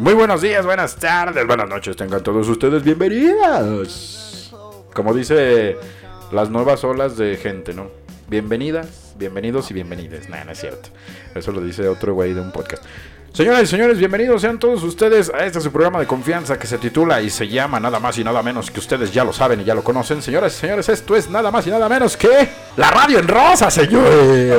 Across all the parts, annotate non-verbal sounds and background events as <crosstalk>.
Muy buenos días, buenas tardes, buenas noches, tengan todos ustedes bienvenidas. Como dice las nuevas olas de gente, ¿no? Bienvenidas, bienvenidos y bienvenidas. Nah, no es cierto. Eso lo dice otro güey de un podcast. Señoras y señores, bienvenidos sean todos ustedes a este su programa de confianza que se titula y se llama nada más y nada menos que ustedes ya lo saben y ya lo conocen. Señoras y señores, esto es nada más y nada menos que la radio en rosa, señores.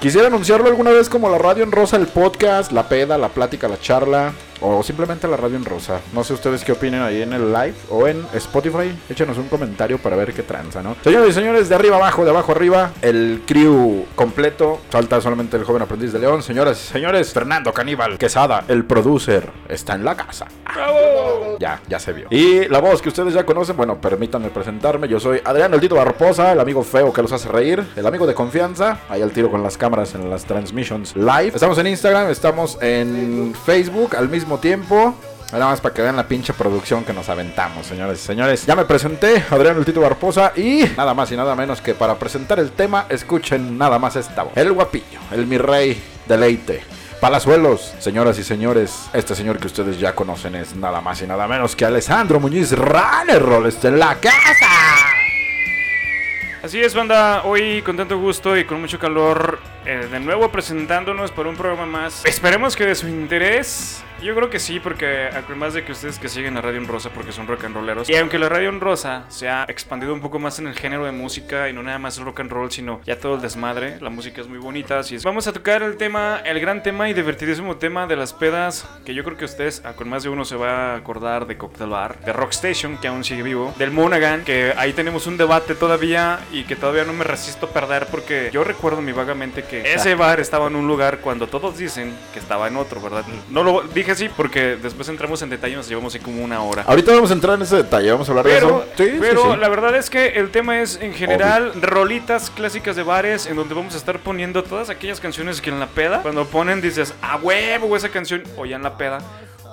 Quisiera anunciarlo alguna vez como la radio en rosa, el podcast, la peda, la plática, la charla o simplemente la radio en rosa. No sé ustedes qué opinen ahí en el live o en Spotify. Échenos un comentario para ver qué tranza, ¿no? Señores y señores, de arriba abajo, de abajo arriba, el crew completo. Falta solamente el joven aprendiz de León. Señoras y señores, Fernando Caníbal Quesada, el producer, está en la casa. Ya, ya se vio. Y la voz que ustedes ya conocen, bueno, permítanme presentarme. Yo soy Adrián El Tito Barposa, el amigo feo que los hace reír, el amigo de confianza. Ahí al tiro con las cámaras en las transmissions live. Estamos en Instagram, estamos en Facebook al mismo tiempo. Nada más para que vean la pinche producción que nos aventamos, señores y señores. Ya me presenté, Adrián El Barposa, y nada más y nada menos que para presentar el tema, escuchen nada más esta voz. El guapillo, el mi rey deleite. Palazuelos, señoras y señores, este señor que ustedes ya conocen es nada más y nada menos que Alessandro Muñiz Runner está en la casa. Así es, banda. Hoy con tanto gusto y con mucho calor, eh, de nuevo presentándonos por un programa más. Esperemos que de su interés. Yo creo que sí, porque además de que ustedes que siguen a Radio en Rosa porque son rock and rolleros, y aunque la Radio en Rosa se ha expandido un poco más en el género de música y no nada más el rock and roll, sino ya todo el desmadre, la música es muy bonita, así es. Vamos a tocar el tema, el gran tema y divertidísimo tema de las pedas, que yo creo que ustedes, con más de uno se va a acordar de Cocktail Bar, de Rock Station, que aún sigue vivo, del Monaghan, que ahí tenemos un debate todavía y que todavía no me resisto a perder porque yo recuerdo muy vagamente que ese bar estaba en un lugar cuando todos dicen que estaba en otro, ¿verdad? No lo dije así porque después entramos en detalle y nos llevamos así como una hora. Ahorita vamos a entrar en ese detalle, vamos a hablar Pero, de eso. Sí, sí, pero sí. la verdad es que el tema es en general rolitas clásicas de bares en donde vamos a estar poniendo todas aquellas canciones que en la peda, cuando ponen dices, a huevo esa canción, o ya en la peda.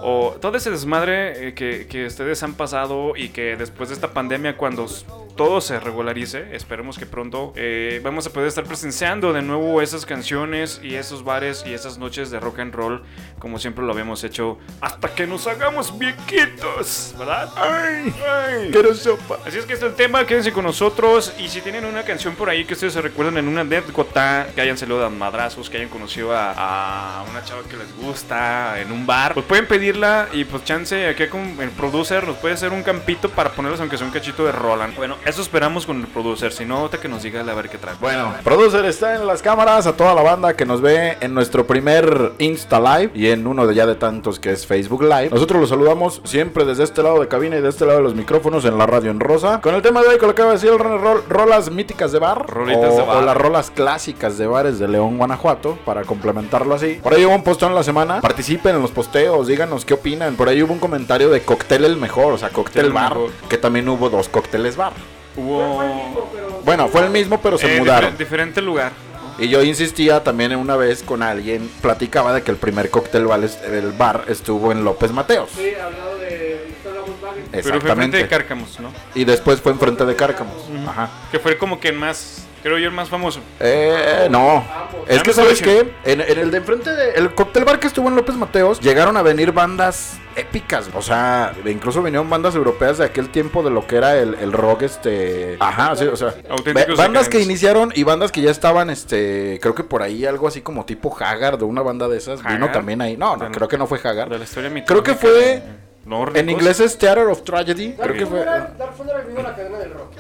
O todo ese desmadre eh, que, que ustedes han pasado y que después de esta pandemia, cuando todo se regularice, esperemos que pronto eh, vamos a poder estar presenciando de nuevo esas canciones y esos bares y esas noches de rock and roll, como siempre lo habíamos hecho, hasta que nos hagamos viejitos, ¿verdad? Ay, Ay. quiero sopa. Así es que este es el tema, quédense con nosotros. Y si tienen una canción por ahí que ustedes se recuerdan en una anécdota, que hayan salido a madrazos, que hayan conocido a, a una chava que les gusta en un bar, pues pueden pedirla y pues chance, aquí con el producer nos puede hacer un campito para ponerlos aunque sea un cachito de Roland. Bueno, eso esperamos con el producer, si no, ahorita que nos diga a ver qué trae. Bueno, producer está en las cámaras, a toda la banda que nos ve en nuestro primer Insta Live y en uno de ya de tantos que es Facebook Live. Nosotros los saludamos siempre desde este lado de cabina y de este lado de los micrófonos en la radio en rosa. Con el tema de hoy que lo acaba de decir el Runner Roll, rolas míticas de bar, o, de bar. o las rolas clásicas de bares de León, Guanajuato, para complementarlo así. Por ahí hubo un posteo en la semana, participen en los posteos, díganos qué opinan. Por ahí hubo un comentario de cóctel el mejor, o sea, cóctel El bar, mejor. que también hubo dos cócteles bar. Hubo... Bueno, fue el mismo, pero se eh, mudaron. difer- diferente lugar. Y yo insistía también una vez con alguien, platicaba de que el primer cóctel bar, el bar estuvo en López Mateos. Sí, al lado de Volkswagen. Pero fue frente Exactamente. de Cárcamos, ¿no? Y después fue enfrente de Cárcamos. Ajá. Que fue como que más, creo yo, el más famoso. Eh, no. Es que sabes qué, en, en el de enfrente de el cóctel bar que estuvo en López Mateos, llegaron a venir bandas épicas, o sea, incluso vinieron bandas europeas de aquel tiempo de lo que era el, el rock, este, ajá, sí, o sea, Auténticos ba- bandas que iniciaron y bandas que ya estaban, este, creo que por ahí algo así como tipo Haggard, de una banda de esas, vino también ahí, no, no, creo que no fue Haggard, De la historia Creo que fue- de nórdicos. en inglés es Theater of Tragedy, creo que fue, Funeral- Dark Funeral vino a la cadena del rock.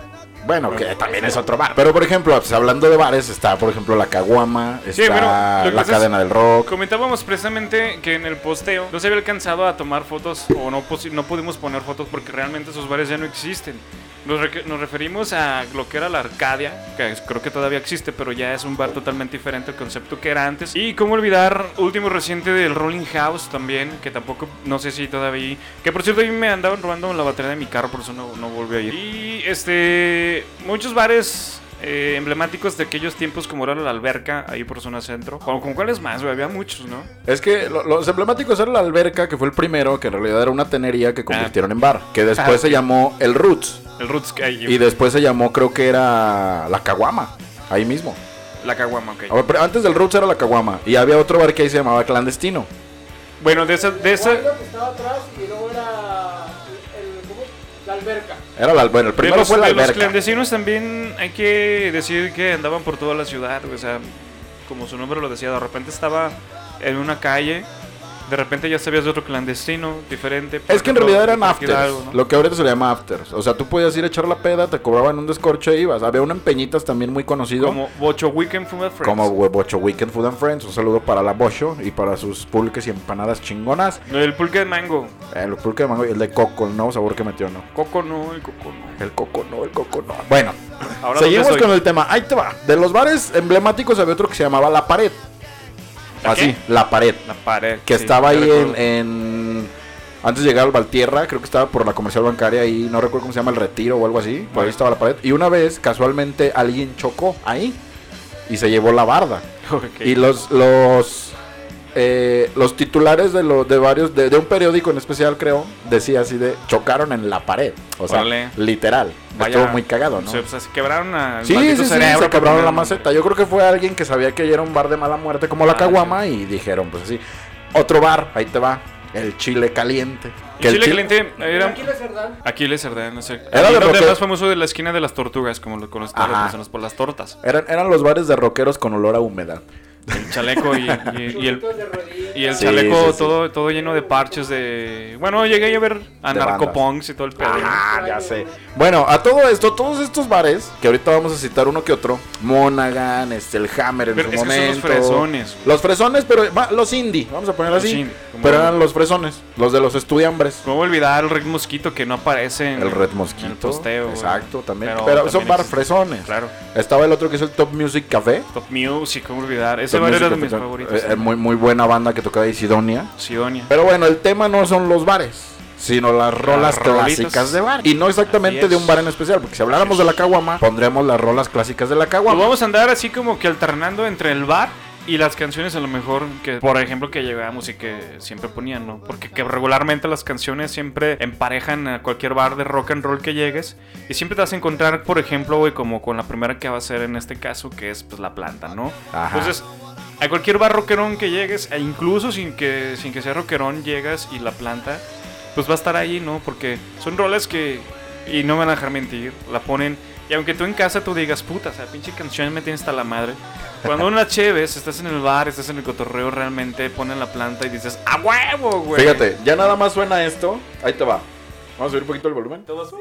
bueno, que también es otro bar, pero por ejemplo, pues, hablando de bares, está, por ejemplo, la Caguama, está Sí, bueno, la es- cadena del rock, Comentábamos precisamente que en el posteo no se había alcanzado a tomar fotos o no, pudimos poner fotos porque realmente esos bares ya no existen. Nos, re- nos referimos a lo que era la Arcadia, que es- creo que todavía existe, pero ya es un bar totalmente diferente al concepto que era antes. Y cómo olvidar, último reciente del Rolling House también, que tampoco, no sé si todavía... Que por cierto, ahí me andaban robando la batería de mi carro, por eso no, no volví a ir. Y este, muchos bares eh, emblemáticos de aquellos tiempos como era la alberca ahí por zona centro. ¿Con, con cuáles más? güey? Había muchos, ¿no? Es que lo- los emblemáticos era la alberca, que fue el primero, que en realidad era una tenería que convirtieron en bar, que después Ah, se llamó el Roots El Roots que hay. y después se llamó creo que era la Caguama, ahí mismo. La caguama, ok. A ver, pero Antes del Roots era la Caguama y había otro bar que ahí se llamaba Clandestino. Bueno, de esa, de esa, Waldo, que estaba atrás y luego Era la, bueno, el primero los, fue la de los alberca. clandestinos también hay que decir que andaban por toda la ciudad, o sea, como su nombre lo decía, de repente estaba en una calle, de repente ya sabías de otro clandestino diferente. Es que en realidad eran afters, algo, ¿no? lo que ahorita se le llama afters. O sea, tú podías ir a echar la peda, te cobraban un descorche y ibas. Había un en Peñitas también muy conocido como, Bocho Weekend Food and Friends. como Bocho Weekend Food and Friends. Un saludo para la Bocho y para sus pulques y empanadas chingonas. No, El pulque de mango. El pulque de mango y el de coco, el nuevo sabor que metió, ¿no? Coco no, el coco no. El coco no, el coco no. Bueno, Ahora seguimos ¿dónde con el tema. Ahí te va. De los bares emblemáticos había otro que se llamaba La Pared. ¿La Así, qué? La Pared. La pared. que sí, estaba ahí en, en- Antes de llegar al Valtierra, creo que estaba por la comercial bancaria ahí, no recuerdo cómo se llama, el Retiro o algo así. Por ahí estaba la pared. Y una vez, casualmente, alguien chocó ahí y se llevó la barda. <laughs> Ok. Y los los eh, los titulares de los de varios de, de un periódico en especial creo decía así de chocaron en la pared o sea Órale. literal Vaya, estuvo muy cagado no Se, o sea, se quebraron a Sí, sí, sí, se quebraron la maceta. Yo creo que fue alguien que sabía que era un bar de mala muerte como la Ah, Caguama y dijeron, pues así. Otro bar, ahí te va, el Chile Caliente. Que El el chile chile- caliente era... Aquiles Cerdán. Aquiles Cerdán, no sé. Era rockero. más famoso de la esquina de las tortugas, como lo conocen las personas por las tortas. Eran, eran los bares de rockeros con olor a humedad. El chaleco y, y- y el, y el Sí, chaleco sí, sí. Todo, todo lleno de parches de... Bueno, llegué a ver a De narcopunks y todo el pedo. Ah, ya sé. Bueno, a todo esto, todos estos bares, que ahorita vamos a citar uno que otro, Monaghan, este, el Hammer en Pero su es que son los momento. fresones. Los fresones, pero va, los indie, vamos a poner Los así. indie, Pero eran los fresones, los de los estudiambres. ¿Cómo olvidar el Red Mosquito que no aparece en El Red en Mosquito. el posteo? Exacto, también. Pero Pero, también son bar fresones. Claro. Estaba el otro que es el Top Music Café. Top Music, ¿cómo olvidar? Ese mis eh, favoritos. eh, muy, muy buena banda que tocaba ahí, Sidonia. Sidonia. Pero bueno, el tema no son los bares, sino las rolas clásicas de bar. Y no exactamente de un bar en especial, porque si habláramos de la caguama, pondremos las rolas clásicas de la Pues caguama. vamos a andar así como que alternando entre el bar y las canciones a lo mejor que, por ejemplo, que llegamos y que siempre ponían, ¿no? Porque que regularmente las canciones siempre emparejan a cualquier bar de rock and roll que llegues y siempre te vas a encontrar, por ejemplo, güey, como con la primera que va a ser en este caso, que es pues la planta, ¿no? Ajá. Entonces, a cualquier bar rockerón que llegues, e incluso sin que, sin que sea rockerón, llegas y la planta, pues va a estar ahí, ¿no? Porque son rolas que, y no me van a dejar mentir, la ponen, y aunque tú en casa tú digas, puta, o sea, pinche canción me tiene hasta la madre. Cuando una chéves, estás en el bar, estás en el cotorreo, realmente ponen la planta y dices, ¡a huevo, güey! Fíjate, ya nada más suena esto. Ahí te va. Vamos a subir un poquito el volumen. Todos,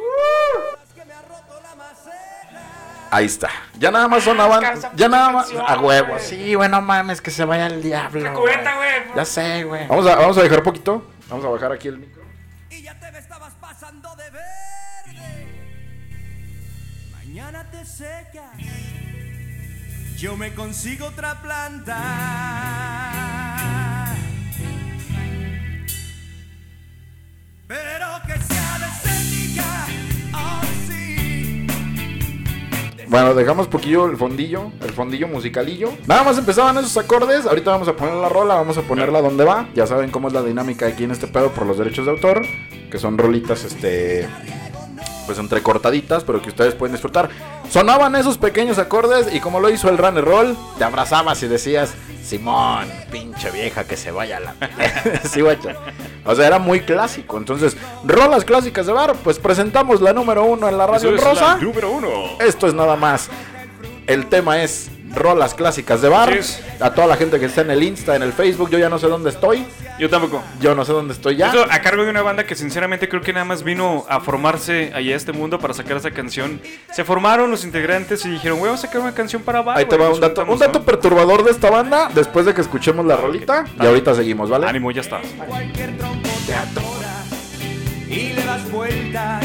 Ahí está. Ya nada más sonaban. Ya nada más. A huevo. Sí, bueno, mames, que se vaya el diablo. cubeta, güey. Ya sé, güey. Vamos a, vamos a dejar poquito. Vamos a bajar aquí el micro. Te secas, yo me consigo otra planta. Pero que sea oh. Bueno, dejamos poquillo el fondillo, el fondillo musicalillo. Nada más empezaban esos acordes. Ahorita vamos a poner la rola, vamos a ponerla donde va. Ya saben cómo es la dinámica aquí en este pedo por los derechos de autor. Que son rolitas, este. Pues entrecortaditas, pero que ustedes pueden disfrutar. Sonaban esos pequeños acordes y como lo hizo el Runner Roll, te abrazabas y decías, Simón, pinche vieja que se vaya la... <laughs> sí, guacha. O sea, era muy clásico. Entonces, rolas clásicas de bar, pues presentamos la número uno en la radio Eso es rosa. la número uno. Esto es nada más. El tema es rolas clásicas de bar. A toda la gente que está en el Insta, en el Facebook, yo ya no sé dónde estoy. Yo tampoco. Yo no sé dónde estoy ya. Eso a cargo de una banda que sinceramente creo que nada más vino a formarse allá a este mundo para sacar esa canción. Se formaron los integrantes y dijeron, güey, vamos a sacar una canción para bar. Ahí te güey". va un dato, un dato ¿no? perturbador de esta banda después de que escuchemos la rolita. Y ahorita seguimos, ¿vale? Ánimo, ya está. Cualquier tronco te atoras y le das vueltas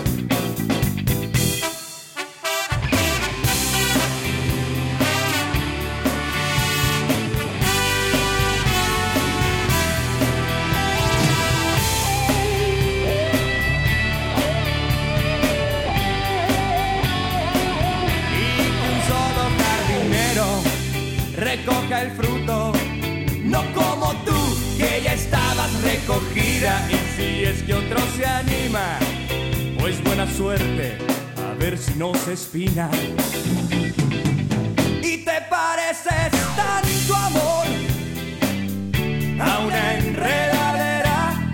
Recogida y si es que otro se anima, pues es buena suerte, a ver si no se espina. Y te pareces tanto amor a una enredadera.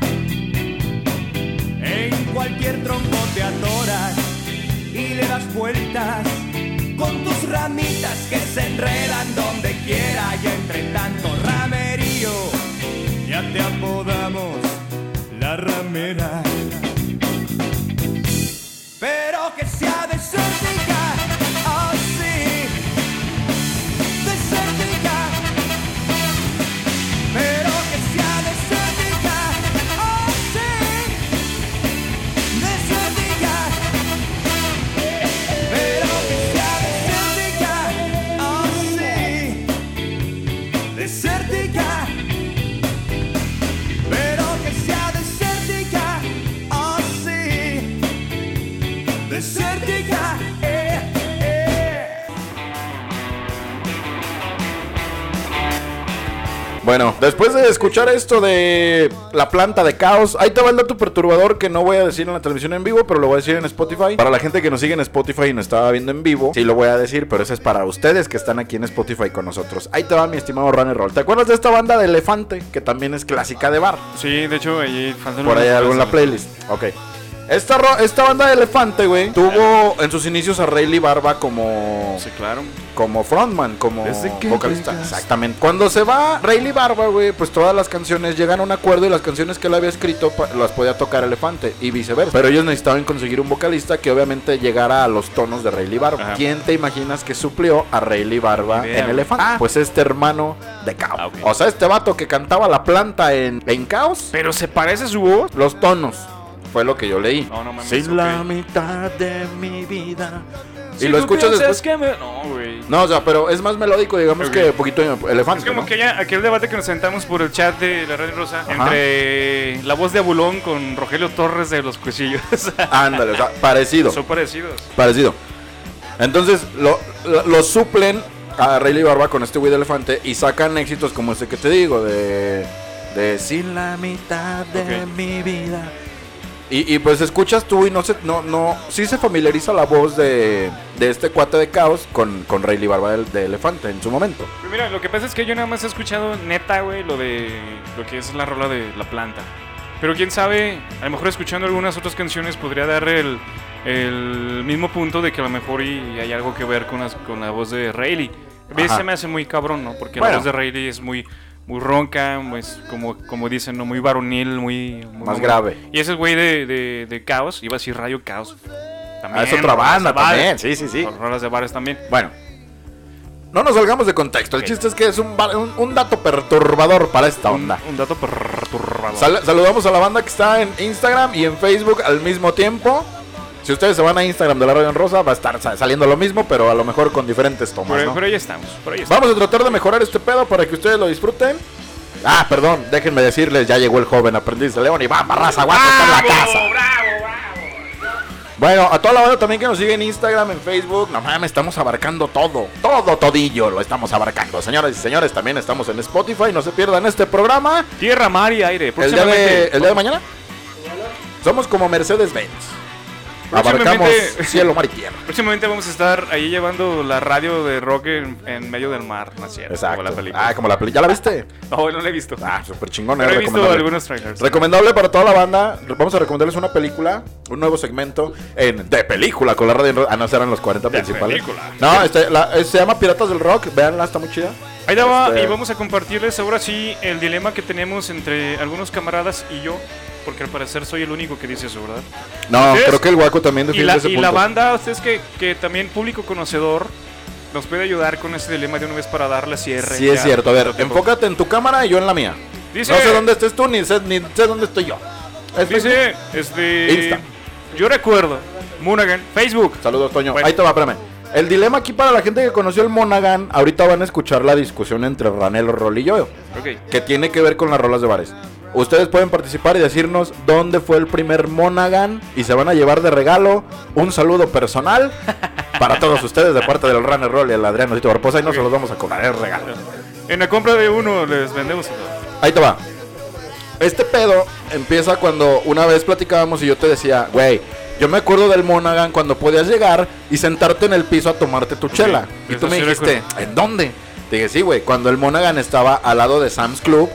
En cualquier tronco te atoras y le das vueltas con tus ramitas que se enredan donde quiera y entre tanto ramerío ya te apodamos la ramera. Bueno, después de escuchar esto de la planta de caos, ahí te va el dato perturbador que no voy a decir en la televisión en vivo, pero lo voy a decir en Spotify. Para la gente que nos sigue en Spotify y nos estaba viendo en vivo, sí lo voy a decir, pero eso es para ustedes que están aquí en Spotify con nosotros. Ahí te va mi estimado Runner Roll. ¿Te acuerdas de esta banda de Elefante? Que también es clásica de bar. Sí, de hecho, ahí faltan Por ahí algo en la playlist. Ok. Esta, ro- esta banda de Elefante, güey, tuvo en sus inicios a Rayleigh Barba como Sí, claro. como frontman, como vocalista. Exactamente. Cuando se va Rayleigh Barba, güey, pues todas las canciones llegan a un acuerdo y las canciones que él había escrito las podía tocar Elefante y viceversa. Pero ellos necesitaban conseguir un vocalista que obviamente llegara a los tonos de Rayleigh Barba. Ajá. ¿Quién te imaginas que suplió a Rayleigh Barba en. Elefante? Ah. Pues este hermano de Caos. Ah. O sea, este vato que cantaba la planta en, en Caos, Pero se parece su voz. los tonos. Fue lo que yo leí. No, no mames, Sin ok. la mitad de mi vida. Si y lo escuchas después. que me- No, güey. No, o sea, pero es más melódico, digamos Ok. que poquito elefante. Es como ¿no? que ya aquel debate que nos sentamos por el chat de la Radio Rosa entre la voz de Abulón con Rogelio Torres de los Cuchillos. <laughs> Ándale, o sea, parecido. Son parecidos. Parecido. Entonces, lo, lo, lo suplen a Rayleigh Barba con este güey de elefante y sacan éxitos como este que te digo, de. de Sin la mitad de mi vida. Y, y, pues escuchas tú y no se, no, no, sí se familiariza la voz de, de este cuate de caos con, con Rayleigh Barba de, de elefante en su momento. Pero mira, lo que pasa es que yo nada más he escuchado neta, güey, lo de lo que es la rola de la planta. Pero quién sabe, a lo mejor escuchando algunas otras canciones podría dar el, el mismo punto de que a lo mejor y hay algo que ver con, las- con la voz de Rayleigh. A mí se me hace muy cabrón, ¿no? Porque Bueno. la voz de Rayleigh es muy, muy ronca, pues, como, como dicen, ¿no? Muy varonil, muy... muy Más grave. Y ese güey de, de, de Caos, iba a decir Radio Caos. Ah, es otra banda bares. también, sí, sí, sí. Rolas de bares también. Bueno, no nos salgamos de contexto. El chiste es que es un, un, un dato perturbador para esta Un, onda. un dato perturbador. Sal- saludamos a la banda que está en Instagram y en Facebook al mismo tiempo. Si ustedes se van a Instagram de la Radio en Rosa, va a estar sa- saliendo lo mismo, pero a lo mejor con diferentes tomas. Pero, ¿no? pero ahí estamos, por ahí estamos. Vamos a tratar de mejorar este pedo para que ustedes lo disfruten. Ah, perdón, déjenme decirles, ya llegó el joven aprendiz de León y va, raza, guapo, está en la casa. Bueno, a toda la banda también que nos sigue en Instagram, en Facebook, no mames, estamos abarcando todo, todo, todillo lo estamos abarcando. Señoras y señores, también estamos en Spotify, no se pierdan este programa. Tierra, mar y aire. El día, de, Próximamente. el día de mañana somos como Mercedes-Benz. Próximamente- Abarcamos cielo, mar y tierra. Próximamente vamos a estar ahí llevando la radio de rock en, en medio del mar, ¿no es cierto? Exacto. Como la película. Ah, como la película. ¿Ya la viste? <laughs> No, no la he visto. Ah, súper chingona. Pero he visto algunos trailers. Recomendable para toda la banda. Vamos a recomendarles una película, un nuevo segmento en De Película con la radio. Ah, no, serán los 40 De principales. Película. No, este, la- eh, se llama Piratas del Rock. Véanla, está muy chida. Ahí la va, Este- y vamos a compartirles ahora sí el dilema que tenemos entre algunos camaradas y yo, porque al parecer soy el único que dice eso, ¿verdad? No, creo que el Guaco también Y, defiende la, ese y punto. la banda, ustedes que, que también público conocedor, nos puede ayudar con ese dilema de una vez para darle cierre. Sí, es ya. cierto. A ver, enfócate en tu cámara y yo en la mía. Dice, No sé dónde estés tú, ni sé, ni sé dónde estoy yo. Es. Dice, este. Insta. Yo recuerdo, Munagan, Facebook. Saludos, Toño. Bueno. Ahí te va, espérame. El dilema aquí para la gente que conoció el Monaghan, ahorita van a escuchar la discusión entre Ranel, Rol y yo, Ok. que tiene que ver con las rolas de bares. Ustedes pueden participar y decirnos dónde fue el primer Monaghan y se van a llevar de regalo un saludo personal para todos ustedes de parte del Runner Roll y el Adriano Tito Barbosa y no se los vamos a cobrar, es regalo. En la compra de uno les vendemos. Ahí te va. Este pedo empieza cuando una vez platicábamos y yo te decía, güey, Yo me acuerdo del Monaghan cuando podías llegar y sentarte en el piso a tomarte tu chela. Y eso tú me sí dijiste, ¿en dónde? Te dije, sí, güey, cuando el Monaghan estaba al lado de Sam's Club,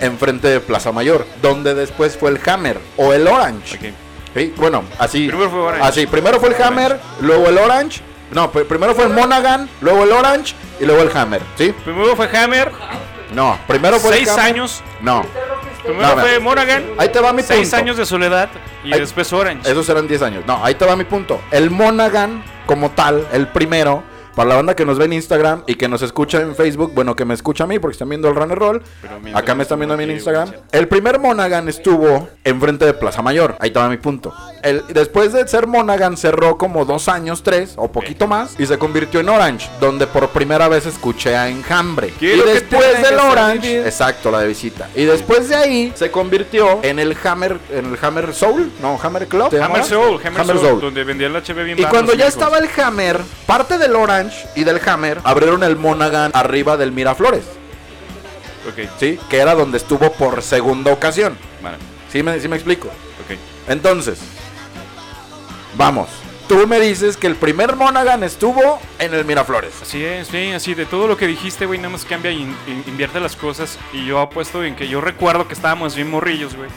enfrente de Plaza Mayor, donde después fue el Hammer o el Orange. Sí, Bueno, así. Primero fue Orange. Así, primero fue el Hammer, luego el Orange. No, pr- primero fue el Monaghan, luego el Orange y luego el Hammer, ¿sí? Primero fue Hammer, No, primero fue el seis Hammer. años. No, Primero No, fue. Monaghan, ahí te va mi seis punto. años de soledad y Ahí- después Orange. Esos eran 10 años. No, ahí te va mi punto. El Monaghan, como tal, el primero, para la banda que nos ve en Instagram y que nos escucha en Facebook, bueno, que me escucha a mí porque están viendo el Run and Roll. Acá me están viendo a mí en Instagram. El primer Monaghan estuvo enfrente de Plaza Mayor. Ahí va mi punto. El, después de ser Monaghan, cerró como dos años, tres o poquito más, y se convirtió en Orange, donde por primera vez escuché a Enjambre. Y después del Orange, exacto, la de visita. Y después de ahí se convirtió en el Hammer, en el Hammer Soul, no, Hammer Club. ¿se Hammer? Soul, Hammer, Hammer Soul, Soul. donde vendía el HB bien Y cuando ya estaba el Hammer, parte del Orange y del Hammer abrieron el Monaghan arriba del Miraflores, Ok, ¿sí? Que era donde estuvo por segunda ocasión. vale, ¿Sí me, sí me explico? ok. Entonces, vamos. Tú me dices que el primer Monaghan estuvo en el Miraflores. Así es, sí, así de todo lo que dijiste, güey, nada más cambia y in- in- invierte las cosas. Y yo apuesto en que yo recuerdo que estábamos bien morrillos, güey.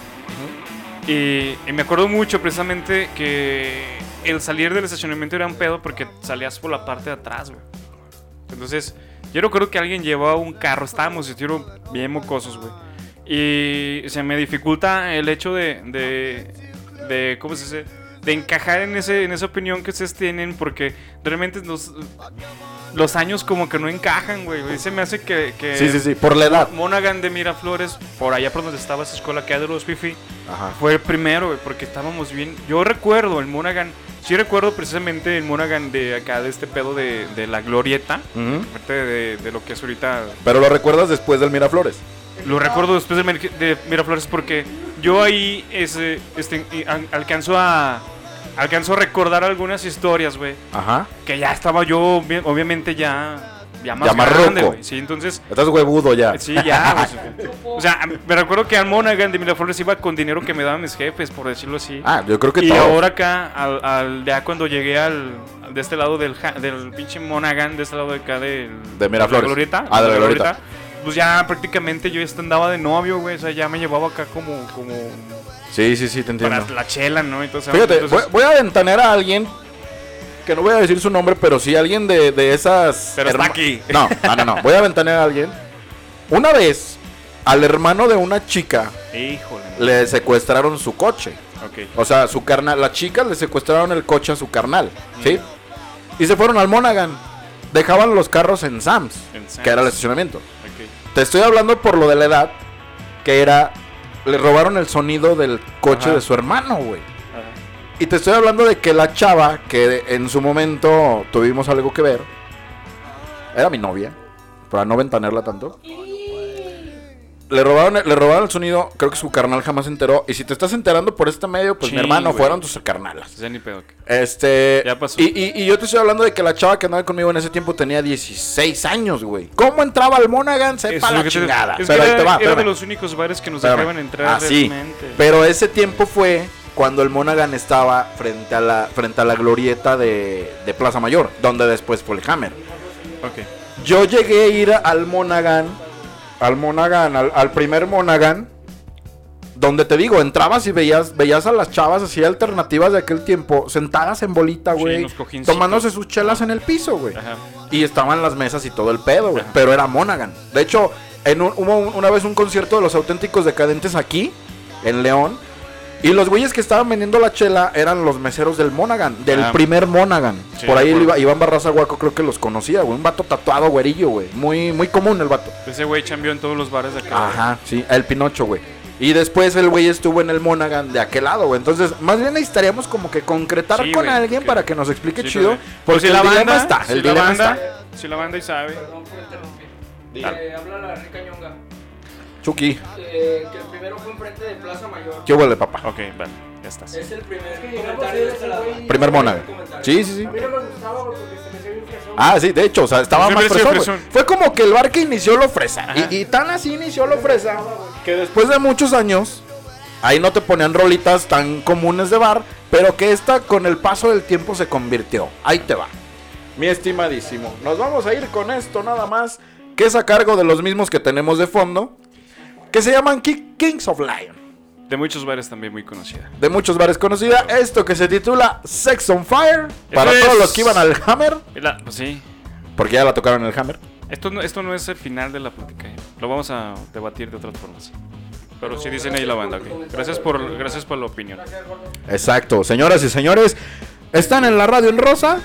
y, y me acuerdo mucho precisamente que el salir del estacionamiento era un pedo porque salías por la parte de atrás, güey. Entonces, yo recuerdo que alguien llevaba un carro, estábamos, yo tiro bien mocosos, güey. Y se me dificulta el hecho de, de, de ¿cómo se dice? De encajar en, ese, en esa opinión que ustedes tienen porque realmente los, los años como que no encajan, güey. Y Se me hace que... que Sí, sí, sí, por la edad. Monaghan de Miraflores, por allá por donde estaba esa escuela que hay de los Fifi, Ajá. fue el primero, güey, porque estábamos bien. Yo recuerdo el Monaghan, sí recuerdo precisamente el Monaghan de acá, de este pedo de, de la glorieta, Ujú. aparte de, de lo que es ahorita. Pero lo recuerdas después del Miraflores. Lo recuerdo después de, Mir- de Miraflores porque yo ahí ese, este, alcanzo a. Alcanzo a recordar algunas historias, güey. Ajá. Que ya estaba yo, obvi- obviamente, ya. Ya más Ya más grande, güey. Sí, entonces. Estás huevudo ya. Sí, ya. <laughs> o sea, me recuerdo que al Monaghan de Miraflores iba con dinero que me daban mis jefes, por decirlo así. Ah, yo creo que y todo. ahora acá, al, al- ya cuando llegué al, de este lado del, del pinche Monaghan, de este lado de acá del, De Miraflores. la glorieta, Ah, de la glorieta. pues ya prácticamente yo ya andaba de novio, güey. O sea, ya me llevaba acá como, como Sí, sí, sí, te entiendo. para la chela, ¿no? Entonces, Fíjate, entonces- voy, voy a ventanear a alguien que no voy a decir su nombre, pero sí alguien de, de esas. Pero está aquí. <laughs> No, no, no, no. Voy a ventanear a alguien. Una vez, al hermano de una chica Híjole. le secuestraron su coche. Ok. O sea, su carnal. La chica le secuestraron el coche a su carnal. ¿Sí? Y se fueron al Monaghan. Dejaban los carros en Sam's, En Sam's. que era el estacionamiento. Te estoy hablando por lo de la edad, que era. Le robaron el sonido del coche Ajá. de su hermano, güey. Y te estoy hablando de que la chava, que en su momento tuvimos algo que ver, era mi novia, para no ventanearla tanto. Le robaron, le robaron el sonido, creo que su carnal jamás se enteró. Y si te estás enterando por este medio, pues mi hermano, güey. fueron tus carnalas. Sea, ni pedo. Este. Ya pasó. Y, y- y yo te estoy hablando de que la chava que andaba conmigo en ese tiempo tenía 16 años, güey. ¿Cómo entraba al Monaghan? Sepa la te- chingada. Es Pero que ahí era, te va, era de los únicos bares que nos dejaban entrar Ah, sí. realmente. Pero ese tiempo fue cuando el Monaghan estaba frente a la, frente a la glorieta de, de Plaza Mayor, donde después fue el Hammer. Ok. Yo llegué a ir al Monaghan, al Monaghan, al, al primer Monaghan, donde te digo, entrabas y veías, veías a las chavas así alternativas de aquel tiempo, sentadas en bolita, Sí, güey, cojincitos. tomándose sus chelas en el piso, güey. Y estaban las mesas y todo el pedo, güey. Pero era Monaghan. De hecho, en un- hubo un- una vez un concierto de los auténticos decadentes aquí, en León. Y los güeyes que estaban vendiendo la chela eran los meseros del Monaghan, del Ah. primer Monaghan. Sí, Por ahí iba- Iván Barraza Guaco creo que los conocía, güey. Un vato tatuado, güerillo, güey. Muy, muy común el vato. Ese güey chambeó en todos los bares de acá. Ajá, sí, el Pinocho, güey. Y después el güey estuvo en el Monaghan de aquel lado, güey. Entonces, más bien necesitaría como que concretar Sí, con güey, alguien que- para que nos explique Sí, chido. güey. Porque Pues si el la dilema banda está, si el la dilema banda, está. Si la banda y sabe. Perdón por interrumpir. Dale. Eh, habla la rica ñonga. Chucky, Eh, que el primero fue enfrente de Plaza Mayor. ¿qué huele, papá? Ok, vale, ya estás. Es el primer comentario de este lado. Primer Monaghan. Comentario. Sí, sí, sí. A mí no me gustaba porque se me hacía bien fresón. Ah, sí, de hecho, o sea, estaba más fresón. Fue como que el bar que inició lo fresa. Y, y tan así inició lo fresa que después de muchos años, ahí no te ponían rolitas tan comunes de bar pero que esta con el paso del tiempo se convirtió. Ahí te va. Mi estimadísimo, nos vamos a ir con esto nada más, que es a cargo de los mismos que tenemos de fondo, que se llaman Ki- Kings of Lion. De muchos bares también muy conocida. De muchos bares conocida, esto que se titula Sex on Fire, para todos los que iban al Hammer, la- pues sí. porque ya la tocaron en el Hammer. Esto no, esto no es el final de la plática. ¿eh? Lo vamos a debatir de otras formas. Pero sí dicen ahí la banda, ok. Gracias por, gracias por la opinión. Exacto, señoras y señores, están en la radio en rosa.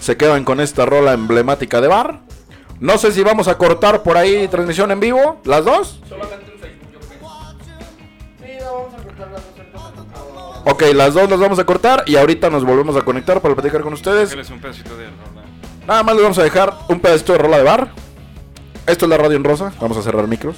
Se quedan con esta rola emblemática de bar. No sé si vamos a cortar por ahí transmisión en vivo, las dos. Solamente un Facebook, yo creo. Sí, no, vamos a cortar las dos. Ok, las dos las vamos a cortar y ahorita nos volvemos a conectar para platicar con ustedes. Un pedacito de rola. Nada más les vamos a dejar un pedacito de rola de bar. Esto es la radio en rosa. Vamos a cerrar micros.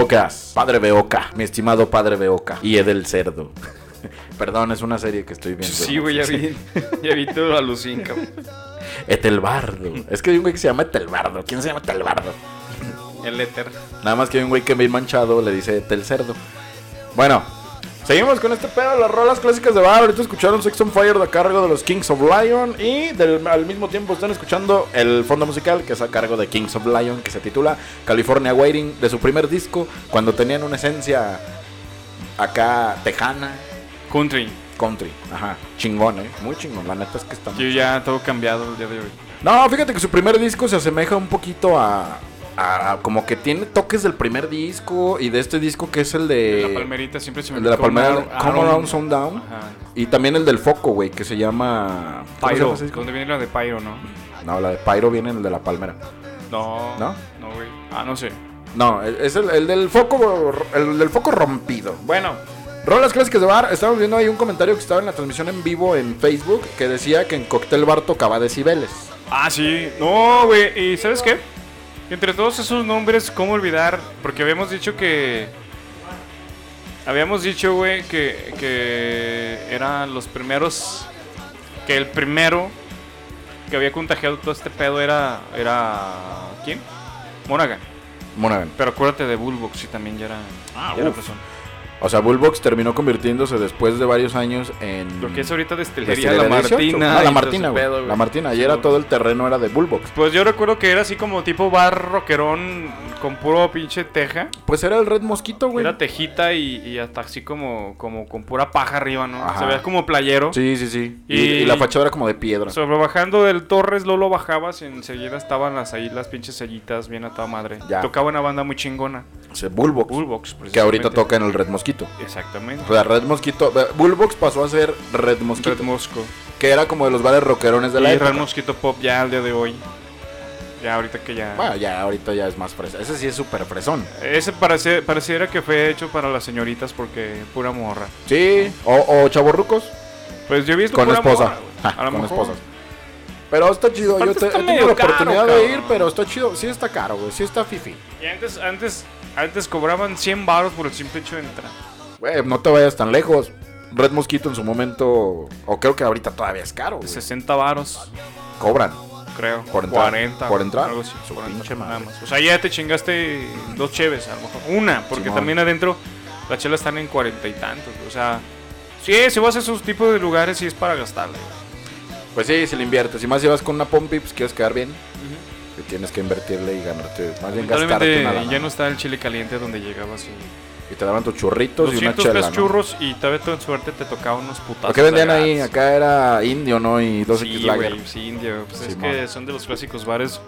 Ocas, Padre Beoca, mi estimado Padre Beoca. Y Edel Cerdo. <laughs> Perdón, es una serie que estoy viendo. Sí, güey, ya vi. <laughs> Ya vi todo a Lucín, cabrón. Etelbardo. Es que hay un güey que se llama Etelbardo. ¿Quién se llama Etelbardo? El éter. Nada más que hay un güey que bien manchado le dice Etel Cerdo. Bueno, seguimos con este pedo de las rolas clásicas de bar. Ahorita escucharon Sex on Fire de a cargo de los Kings of Lion. Y del- al mismo tiempo están escuchando el fondo musical que es a cargo de Kings of Lion, que se titula California Waiting, de su primer disco, cuando tenían una esencia acá tejana, Country. country. Ajá, chingón, eh. Muy chingón. La neta es que está muy Yo ya todo cambiado el día de hoy. No, fíjate que su primer disco se asemeja un poquito a, a- como que tiene toques del primer disco y de este disco que es el de... la palmerita siempre se me El de la palmera, Come Around Sundown. Ajá. Y también el del foco, güey, que se llama... ¿cómo se Pyro. llama? ¿Dónde viene la de Pyro, no? No, la de Pyro viene en el de la palmera. No. ¿No? No, güey. Ah, no sé. No, es el, el del foco el del foco rompido. Bueno, rolas clásicas de bar. Estamos viendo ahí un comentario que estaba en la transmisión en vivo en Facebook que decía que en Cocktail Bar tocaba decibeles. Ah, sí. No, güey. ¿Y sabes qué? Entre todos esos nombres, ¿cómo olvidar? Porque habíamos dicho que... Habíamos dicho, güey, que, que eran los primeros... Que el primero que había contagiado todo este pedo era... era ¿Quién? Monaghan. Monaghan. Pero acuérdate de Bullbox, sí, también ya era... Ah, ya era persona. O sea, Bullbox terminó convirtiéndose después de varios años en. Lo que es ahorita destilería, la 18. Martina. Y la Martina, güey. La Martina. Y era Sí, todo el terreno era de Bullbox. Pues yo recuerdo que era así como tipo bar rockerón con puro pinche teja. Pues era el Red Mosquito, güey. Era tejita y, y hasta así como, como con pura paja arriba, ¿no? Ajá. Se veía como playero. Sí, sí, sí. Y la fachada era como de piedra. Sobre bajando del Torres, Lolo bajabas y enseguida estaban las ahí las pinches sellitas bien a toda madre. Ya. Tocaba una banda muy chingona. O sea, Bullbox. Bullbox, que ahorita toca en el Red Mosquito. Exactamente. O sea, Red Mosquito. Bullbox pasó a ser Red Mosquito. Red Mosco. que era como de los bares rockerones de la y época. Red Mosquito Pop ya al día de hoy. Ya ahorita que ya... Bueno, ya ahorita ya es más fresa. Ese sí es súper fresón. Ese parece, pareciera que fue hecho para las señoritas porque pura morra. Sí, o, o chavorrucos Pues yo he visto con pura esposa. morra. Ja, A lo con mejor. esposas. Pero está chido. Yo Aparte te- está he tenido la caro, oportunidad de ir, cabrón. pero está chido. Sí está caro, güey. Sí está fifi. Y antes, antes, antes cobraban 100 baros por el simple hecho de entrar. Güey, no te vayas tan lejos. Red Mosquito en su momento, o creo que ahorita todavía es caro, güey. 60 baros, Cobran. creo. ¿Por entrar? 40. ¿Por entrar? Algo así. Su 40, pinche madre. nada más. O sea, ya te chingaste dos cheves, a lo mejor. Una, porque Simón. también adentro las chelas están en cuarenta y tantos. O sea, sí, si vas a esos tipos de lugares, sí es para gastarle. Pues sí, si le inviertes. Y más si vas con una pompi, pues quieres quedar bien. Que tienes que invertirle y ganarte. Más bien gastarte Lamentablemente nada. ya no está el chile caliente donde llegabas y... Y te daban tus churritos y una 200 chela. ¿no? churros y tal vez en suerte te tocaba unos putazos. ¿Por qué vendían ahí? Acá era indio, ¿no? Y 2X Sí, Lager. sí, indio. Pues es que son de los clásicos bares.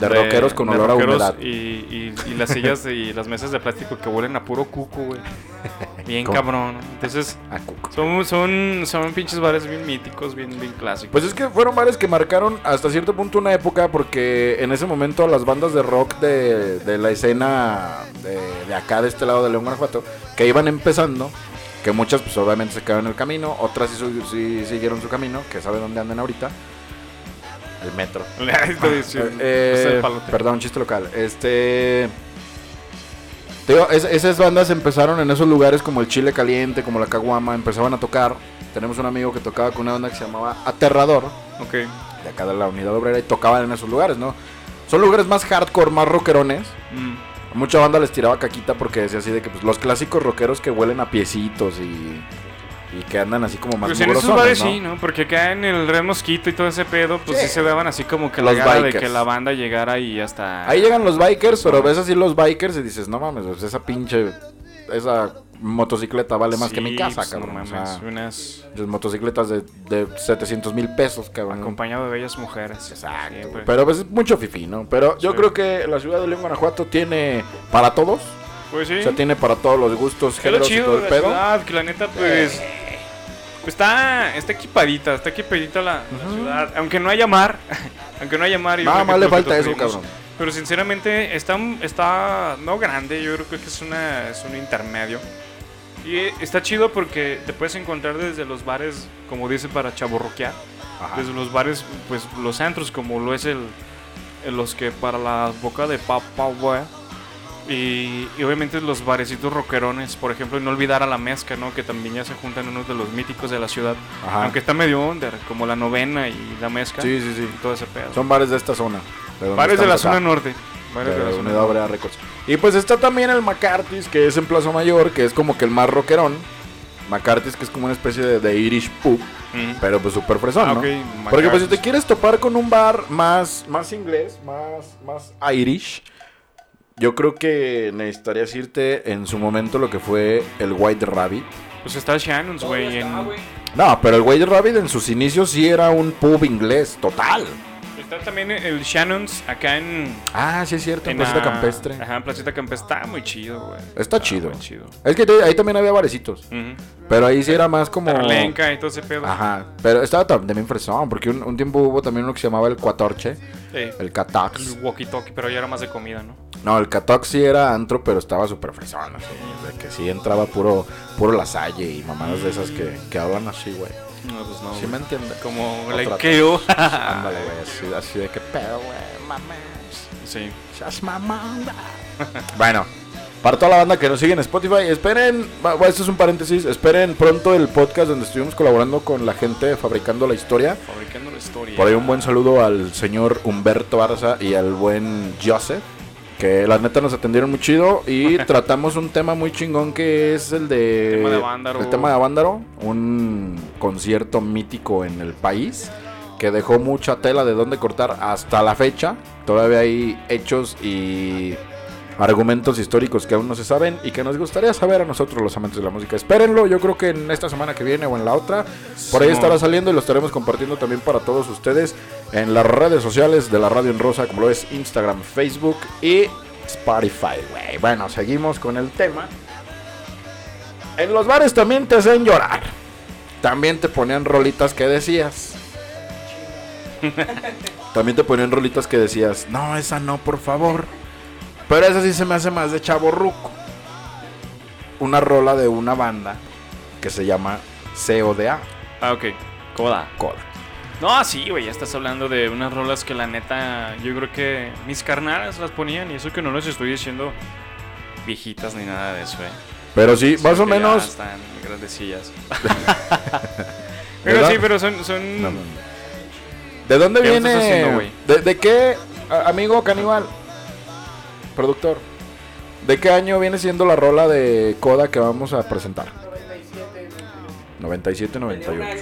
De rockeros con de olor a humedad. Y, y, y las sillas y las mesas de plástico que huelen a puro cuco, güey. <laughs> Bien ¿Cómo? cabrón. Entonces, cuco. son, son, son pinches bares bien míticos, bien, bien clásicos. Pues es que fueron bares que marcaron hasta cierto punto una época porque en ese momento las bandas de rock de, de la escena de, de acá, de este lado de León, Guanajuato, que iban empezando, que muchas pues obviamente se quedaron en el camino, otras sí, sí siguieron su camino, que sabe dónde andan ahorita. El metro. <laughs> Diciendo, Eh, pues, palote. perdón, chiste local. Este. te digo, es- esas bandas empezaron en esos lugares como el Chile Caliente, como la Caguama, empezaban a tocar. Tenemos un amigo que tocaba con una banda que se llamaba Aterrador, Ok. de acá de la Unidad Obrera, y tocaban en esos lugares, ¿no? Son lugares más hardcore, más rockerones. Mm. Mucha banda les tiraba caquita porque decía así de que pues, los clásicos rockeros que huelen a piecitos y, y que andan así como más Pues en esos bares ¿no? sí, ¿no? Porque acá en el Red Mosquito y todo ese pedo, pues sí, Sí. se daban así como que Los la gana de que la banda llegara y hasta... Ahí llegan los bikers, pero ves así los bikers y dices, no mames, pues, esa pinche, esa motocicleta vale más que mi casa, pues, cabrón. No o mames, sea, unas... las motocicletas de, de 700 mil pesos, cabrón. Acompañado de bellas mujeres. Exacto. Siempre. Pero pues es mucho fifí, ¿no? Pero yo Sí. creo que la ciudad de León, Guanajuato tiene para todos. Pues sí. O sea, tiene para todos los gustos, géneros y todo el pedo. ciudad, que la neta, pues... pues está, está equipadita, está equipadita la, la ciudad. Aunque no haya mar, <laughs> aunque no haya mar... Nada más le falta eso, cabrón. Pero sinceramente está, está no grande, yo creo que es, una, es un intermedio. Y está chido porque te puedes encontrar desde los bares, como dice, para chaborroquear. Desde los bares, pues los antros, como lo es el, el- los que para la boca de güey. Y, y obviamente los barecitos rockerones, por ejemplo, y no olvidar a la mezca, ¿no? Que también ya se juntan unos de los míticos de la ciudad. Ajá. Aunque está medio under, como la novena y la mezca. Sí, sí, sí. Y todo ese pedo. Son bares de esta zona. de bares de la estamos zona acá. norte. Bares de la de zona Unidad norte. Records. Y pues está también el McCarthy's, que es en Plaza Mayor, que es como que el más rockerón. McCarthy's, que es como una especie de, de Irish pub, Ujú. pero pues súper fresón, Ah, ¿no? ok, Porque pues si te quieres topar con un bar más, más inglés, más, más Irish, yo creo que necesitarías irte en su momento lo que fue el White Rabbit. Pues está el Shannon's, güey. en- No, pero el White Rabbit en sus inicios sí era un pub inglés, total. Está también el Shannon's acá en. Ah, sí es cierto, en en Placita la- Campestre. Ajá, en Placita Campestre. Está muy chido, güey. Está chido. muy chido. Es que ahí también había barecitos, pero ahí sí era más como... Tarlenca y todo ese pedo. Ajá, pero estaba también fresón, porque un, un tiempo hubo también uno que se llamaba el Cuatorche, Sí. el Catax. El walkie-talkie, pero ya era más de comida, ¿no? No, el Catax sí era antro, pero estaba súper fresón, así, de que sí entraba puro, puro lasalle y mamadas de esas que, que hablan así, güey. No, pues no. ¿Sí me entiendes? Como Otra laiqueo. <laughs> Ándale, güey, así, así de que pedo, güey, mames. sí. Seas mamanda. <laughs> bueno, para toda la banda que nos sigue en Spotify, esperen, va, esto es un paréntesis, esperen pronto el podcast donde estuvimos colaborando con la gente fabricando la historia. Fabricando la historia. Por ahí un buen saludo al señor Humberto Arza y al buen Joseph, que la neta nos atendieron muy chido y <laughs> tratamos un tema muy chingón que es el de... El tema de Avándaro. El tema de Avándaro, un concierto mítico en el país que dejó mucha tela de dónde cortar hasta la fecha. Todavía hay hechos y argumentos históricos que aún no se saben y que nos gustaría saber a nosotros los amantes de la música. Espérenlo, yo creo que en esta semana que viene o en la otra, por ahí estará saliendo y lo estaremos compartiendo también para todos ustedes en las redes sociales de la Radio en Rosa, como lo es Instagram, Facebook y Spotify. Bueno, seguimos con el tema. En los bares también te hacen llorar. También te ponían rolitas que decías. <laughs> también te ponían rolitas que decías, no, esa no, por favor. Pero esa sí se me hace más de chavo ruco. Una rola de una banda que se llama CODA. Ah, ok. Coda. Coda. No, sí, güey, ya estás hablando de unas rolas que la neta, yo creo que mis carnalas las ponían y eso que no les estoy diciendo viejitas ni nada de eso, eh. Pero sí, más o menos. están grandecillas. <laughs> pero sí, pero son, son No, no, no. ¿De dónde ¿Qué viene? haciendo? ¿De, de qué, amigo caníbal? Productor. ¿De qué año viene siendo la rola de Coda que vamos a presentar? 97, 98.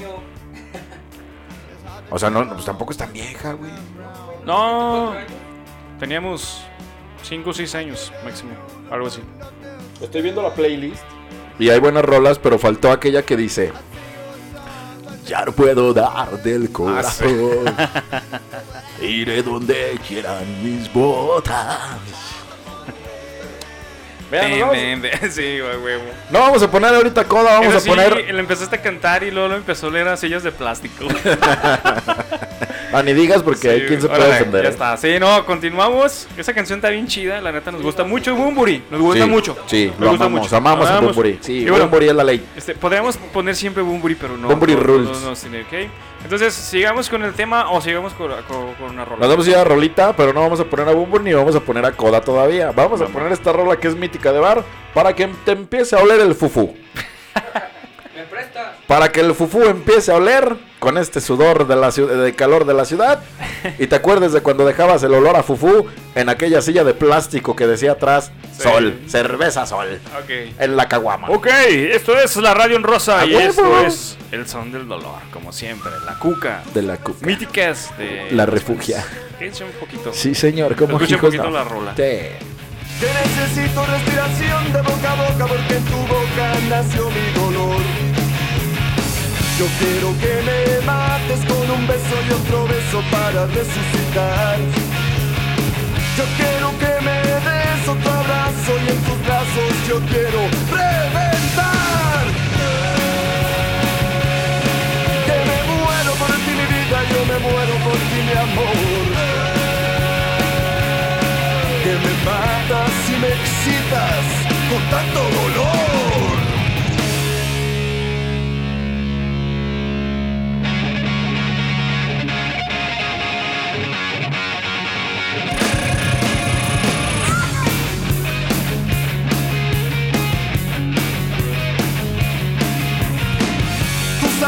O sea, no, pues tampoco es tan vieja, güey. No, teníamos 5 o 6 años máximo, algo así. Estoy viendo la playlist. Y hay buenas rolas, pero faltó aquella que dice: Ya no puedo dar del corazón. Iré donde quieran mis botas. Vean, nos vamos- Ven, ven, ven. <laughs> Sí, güey, huevo. No vamos a poner ahorita coda, vamos Pero a sí, poner. le empezaste a cantar y luego lo empezó a leer a sillas de plástico. <laughs> Ah, ni digas porque hay quien se puede órale, defender. Ya está. Sí, no, continuamos. Esa canción está bien chida, la neta nos gusta mucho Bumburi. Nos gusta Sí, mucho. Sí, Nos lo gusta amamos. mucho. Amamos a. Bumburi. Sí, Y bueno, Bumburi es la ley. Este, podríamos poner siempre Bumburi, pero no. Bunbury no, rules. no, no. Entonces, sigamos con el tema o sigamos con, con- con una rola. Nos vamos a ir a rolita, pero no vamos a poner a Bumburi ni vamos a poner a Coda todavía. Vamos a poner esta rola que es mítica de bar para que te empiece a oler el fufu. Para que el fufu empiece a oler con este sudor de, la, ciu- de calor de la ciudad. <laughs> Y te acuerdes de cuando dejabas el olor a fufu en aquella silla de plástico que decía atrás Sí. Sol, cerveza Sol, Ok. en la caguama. Ok, esto es la radio en rosa ¡A y huevo! esto es el son del dolor, como siempre. La cuca. De la cuca. Míticas de. La refugia. Un poquito. Sí, señor, como Escucha un poquito no. la rola. Sí. Que necesito respiración de boca a boca porque en tu boca nació mi dolor. Yo quiero que me mates con un beso y otro beso para resucitar. Yo quiero que me des otro abrazo y en tus brazos yo quiero reventar. Que me muero por ti mi vida, yo me muero por ti mi amor que me matas y me excitas con tanto dolor.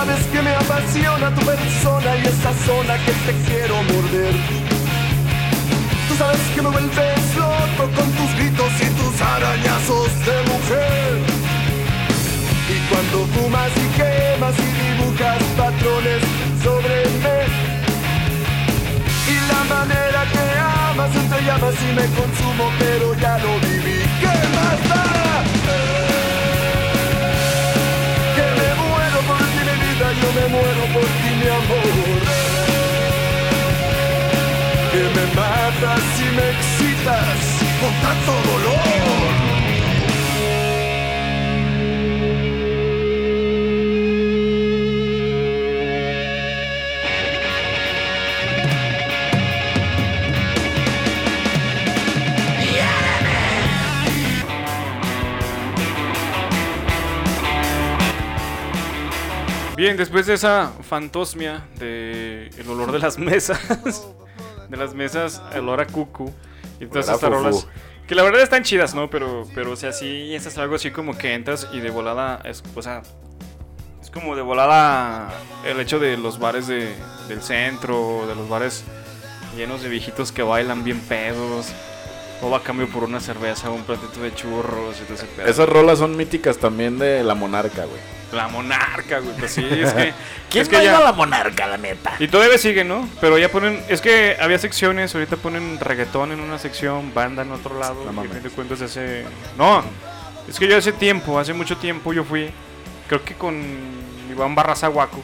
Sabes que me apasiona tu persona y esa zona que te quiero morder. Tú sabes que me vuelves loco con tus gritos y tus arañazos de mujer. Y cuando fumas y quemas y dibujas patrones sobre mí. Y la manera que amas entre llamas y me consumo, pero ya lo viví. ¿Qué más da? Yo me muero por ti mi amor que me matas y me excitas con tanto dolor. Bien, después de esa fantosmia de el olor de las mesas, <laughs> de las mesas, el olor a cucu y todas estas rolas que la verdad están chidas, ¿no? Pero, pero o sea, sí, es algo así como que entras y de volada, es, o sea, es como de volada el hecho de los bares de, del centro, de los bares llenos de viejitos que bailan bien pedos. O va a cambio por una cerveza, un platito de churros y todo ese pedo. Esas rolas son míticas también de la monarca, güey. La monarca, güey. Pues sí, es que. <laughs> ¿Quién es que ya- la monarca, la neta? Y todavía sigue, ¿no? Pero ya ponen. Es que había secciones, ahorita ponen reggaetón en una sección, banda en otro lado. No y fin de cuentas hace. No, es que yo hace tiempo, hace mucho tiempo yo fui. Creo que con Iván Barraza Guaco.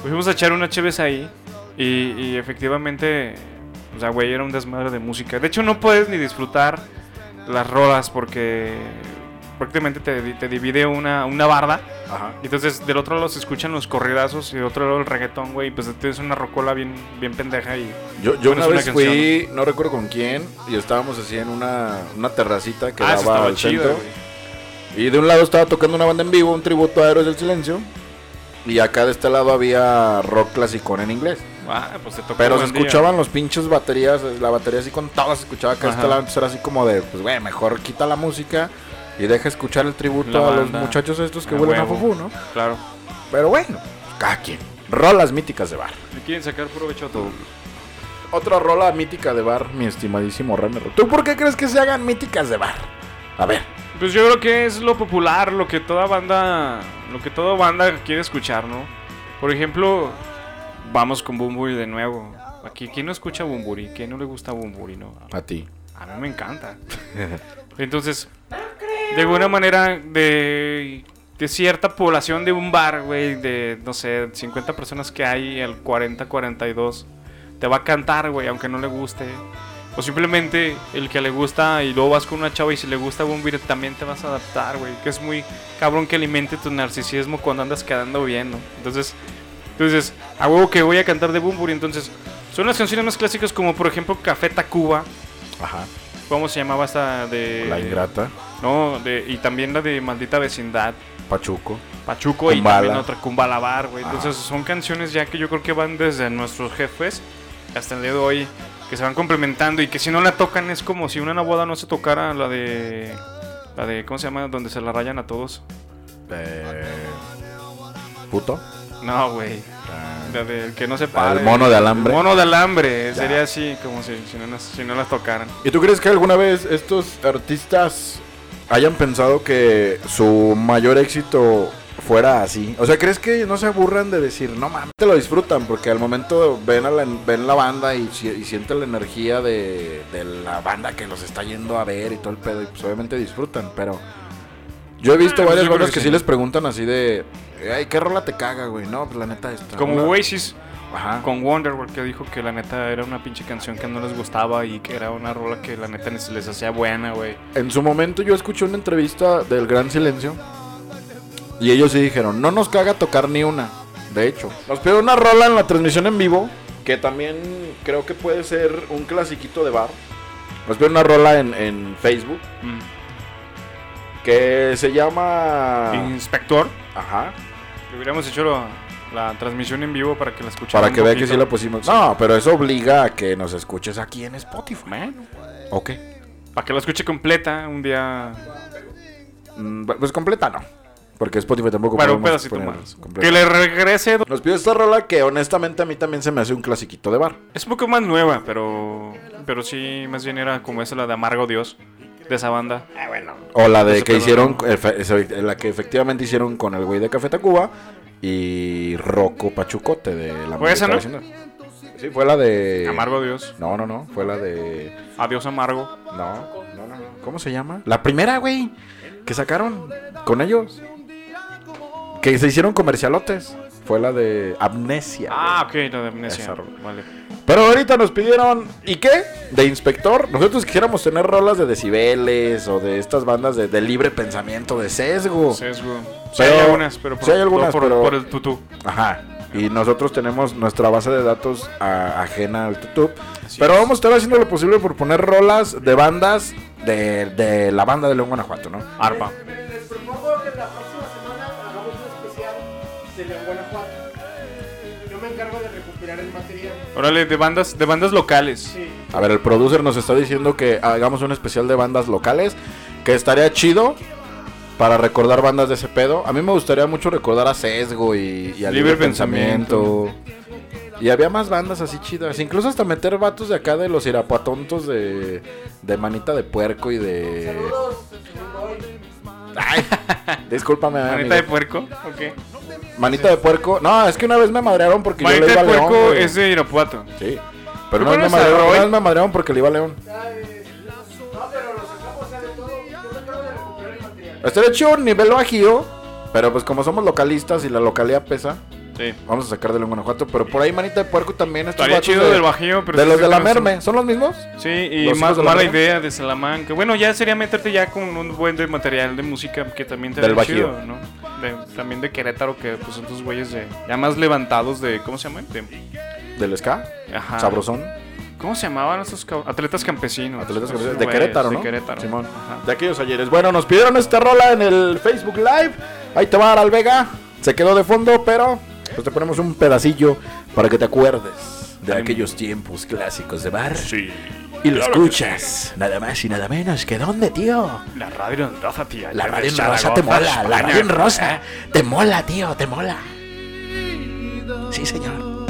Fuimos a echar una chévez ahí. Y, y efectivamente. O sea, güey, era un desmadre de música. De hecho, no puedes ni disfrutar las rolas porque. prácticamente te, te divide una, una barda. Ajá. Y Entonces, del otro lado se escuchan los corridazos y del otro lado el reggaetón, güey. Pues tienes una rocola bien, bien pendeja y. Yo, yo una vez fui, no recuerdo con quién, y estábamos así en una, una terracita que Ah, daba al chida, centro. Y de un lado estaba tocando una banda en vivo, un tributo a Héroes del Silencio. Y acá de este lado había rock clásico en inglés. Ah, pues te tocó Pero se día. escuchaban los pinches baterías, la batería así con todas se escuchaba Ajá. este lado. Entonces era así como de, pues güey, mejor quita la música y deja escuchar el tributo La a los muchachos estos que A huelen a fufú, ¿no? Claro. Pero bueno, cada quien. Rolas míticas de bar. Le quieren sacar provecho a todo. Otra rola mítica de bar, mi estimadísimo René. ¿Tú por qué crees que se hagan míticas de bar? A ver. Pues yo creo que es lo popular, lo que toda banda, lo que toda banda quiere escuchar, ¿no? Por ejemplo, vamos con Bumburi de nuevo. Aquí, ¿quién no escucha Bumburi? ¿Quién no le gusta Bumburi, no? A ti. A mí me encanta. <laughs> Entonces, de alguna manera, de, de cierta población de un bar, güey, de, no sé, 50 personas que hay, el 40, 42, te va a cantar, güey, aunque no le guste. O simplemente el que le gusta y luego vas con una chava y si le gusta Bumburi también te vas a adaptar, güey. Que es muy cabrón que alimente tu narcisismo cuando andas quedando bien, ¿no? Entonces, entonces, a huevo que voy a cantar de Bumburi, entonces... Son las canciones más clásicas como por ejemplo Café Tacuba. Ajá. ¿Cómo se llamaba esta de...? La ingrata. No, de, y también la de Maldita Vecindad, Pachuco. Pachuco y también otra Cumbalabar, güey. Entonces son canciones ya que yo creo que van desde nuestros jefes hasta el día de hoy, que se van complementando y que si no la tocan es como si una boda no se tocara la de... La de, ¿cómo se llama? Donde se la rayan a todos. Eh, puto. No, güey. Ah, La de que no se para. el mono de alambre. mono de alambre. Ya. Sería así, como si, si, no, las- si no las tocaran. ¿Y tú crees que alguna vez estos artistas hayan pensado que su mayor éxito fuera así? O sea, ¿crees que no se aburran de decir, no mames, te lo disfrutan? Porque al momento ven, a la, ven la banda y, y sienten la energía de, de la banda que los está yendo a ver y todo el pedo, y pues obviamente disfrutan, pero... Yo he visto Ah, pues varias bandas que que, sí. sí les preguntan así de, ay, ¿qué rola te caga, güey? No, pues la neta esta. Como Una- Oasis. Ajá. con Wonderworld que dijo que la neta era una pinche canción que no les gustaba y que era una rola que la neta les, les hacía buena, güey. En su momento yo escuché una entrevista del Gran Silencio y ellos sí dijeron, no nos caga tocar ni una. De hecho, nos pidieron una rola en la transmisión en vivo, que también creo que puede ser un clasiquito de bar. Nos pidieron una rola en, en Facebook Mm. que se llama... Inspector, Ajá. Hubiéramos hecho la, la transmisión en vivo para que la escucharan. Para que vea que sí la pusimos. No, pero eso obliga a que nos escuches aquí en Spotify. Bueno, Ok. para que la escuche completa un día. Mm, Pues completa no. Porque Spotify tampoco Bueno, un pedacito más. Que le regrese. Nos pidió esta rola que honestamente a mí también se me hace un clasiquito de bar. Es un poco más nueva, pero. Pero sí, más bien era como esa la de Amargo Dios. De esa banda. O la de que hicieron, la que efectivamente hicieron con el güey de Café Tacuba y Rocco Pachucote de la ¿Fue esa, no? Sí, fue la de... Amargo Dios. No, no, no, fue la de... Adiós Amargo. No, no, no. ¿Cómo se llama? La primera, güey, que sacaron con ellos. Que se hicieron comercialotes. Fue la de Amnesia. Ah, güey. ok, la de amnesia. Esa. Vale. Pero ahorita nos pidieron, ¿y qué? De inspector. Nosotros quisiéramos tener rolas de decibeles o de estas bandas de, de libre pensamiento, de sesgo. Sesgo. Sí, Pero- hay algunas, pero por, sí hay algunas, por, pero- por el tutú. Ajá. Y nosotros tenemos nuestra base de datos a- ajena al. Así Pero es. vamos a estar haciendo lo posible por poner rolas de bandas de, de la banda de León, Guanajuato, ¿no? Arpa. Les propongo que la Órale, de bandas, de bandas locales. Sí. A ver, el producer nos está diciendo que hagamos un especial de bandas locales. Que estaría chido para recordar bandas de ese pedo. A mí me gustaría mucho recordar a Sesgo y, y a Libre Libre, Pensamiento. Y había más bandas así chidas. Incluso hasta meter vatos de acá de los irapuatontos de, de Manita de Puerco y de. Saludos. Ay, discúlpame, Manita amigo. de puerco. Ok. Manita de Puerco. No, es que una vez me madrearon porque yo Manita le iba de a León. puerco güey. es de Irapuato. Sí. Pero ¿No una vez, me madrearon, una vez me madrearon porque le iba a León. ¿Sabes? No, pero lo sacamos, o sea, de todo. Yo me encargo de recuperar el material. Estaría chido un nivel bajío, pero pues como somos localistas y la localidad pesa, Sí. Vamos a sacar de León, Guanajuato. Pero por ahí, manita de puerco también. Estos Estaría chido de, del Bajío, pero de sí los de la no son- Merme. ¿Son los mismos? Sí, y la mala Merme. idea de Salamanca. Bueno, ya sería meterte ya con un buen de material de música que también te Del chido, Bajío. ¿no? De- también de Querétaro, que pues son tus güeyes de, ya más levantados de, ¿cómo se llama? De, Del Ska. ajá. Sabrosón. ¿Cómo se llamaban esos atletas campesinos? Atletas campesinos. De güeyes, Querétaro, ¿no? De Querétaro. Simón. Ajá. De aquellos ayeres. Bueno, nos pidieron esta rola en el Facebook Live. Ahí te va al Vega. Se quedó de fondo, pero pues te ponemos un pedacillo para que te acuerdes de aquellos tiempos clásicos de bar. Sí. Y lo Claro escuchas, nada más y nada menos que dónde, tío. La radio en rosa, tía. La radio en rosa te Zaragoza, mola, la radio en rosa. ¿eh? Te mola, tío, te mola. Sí, señor.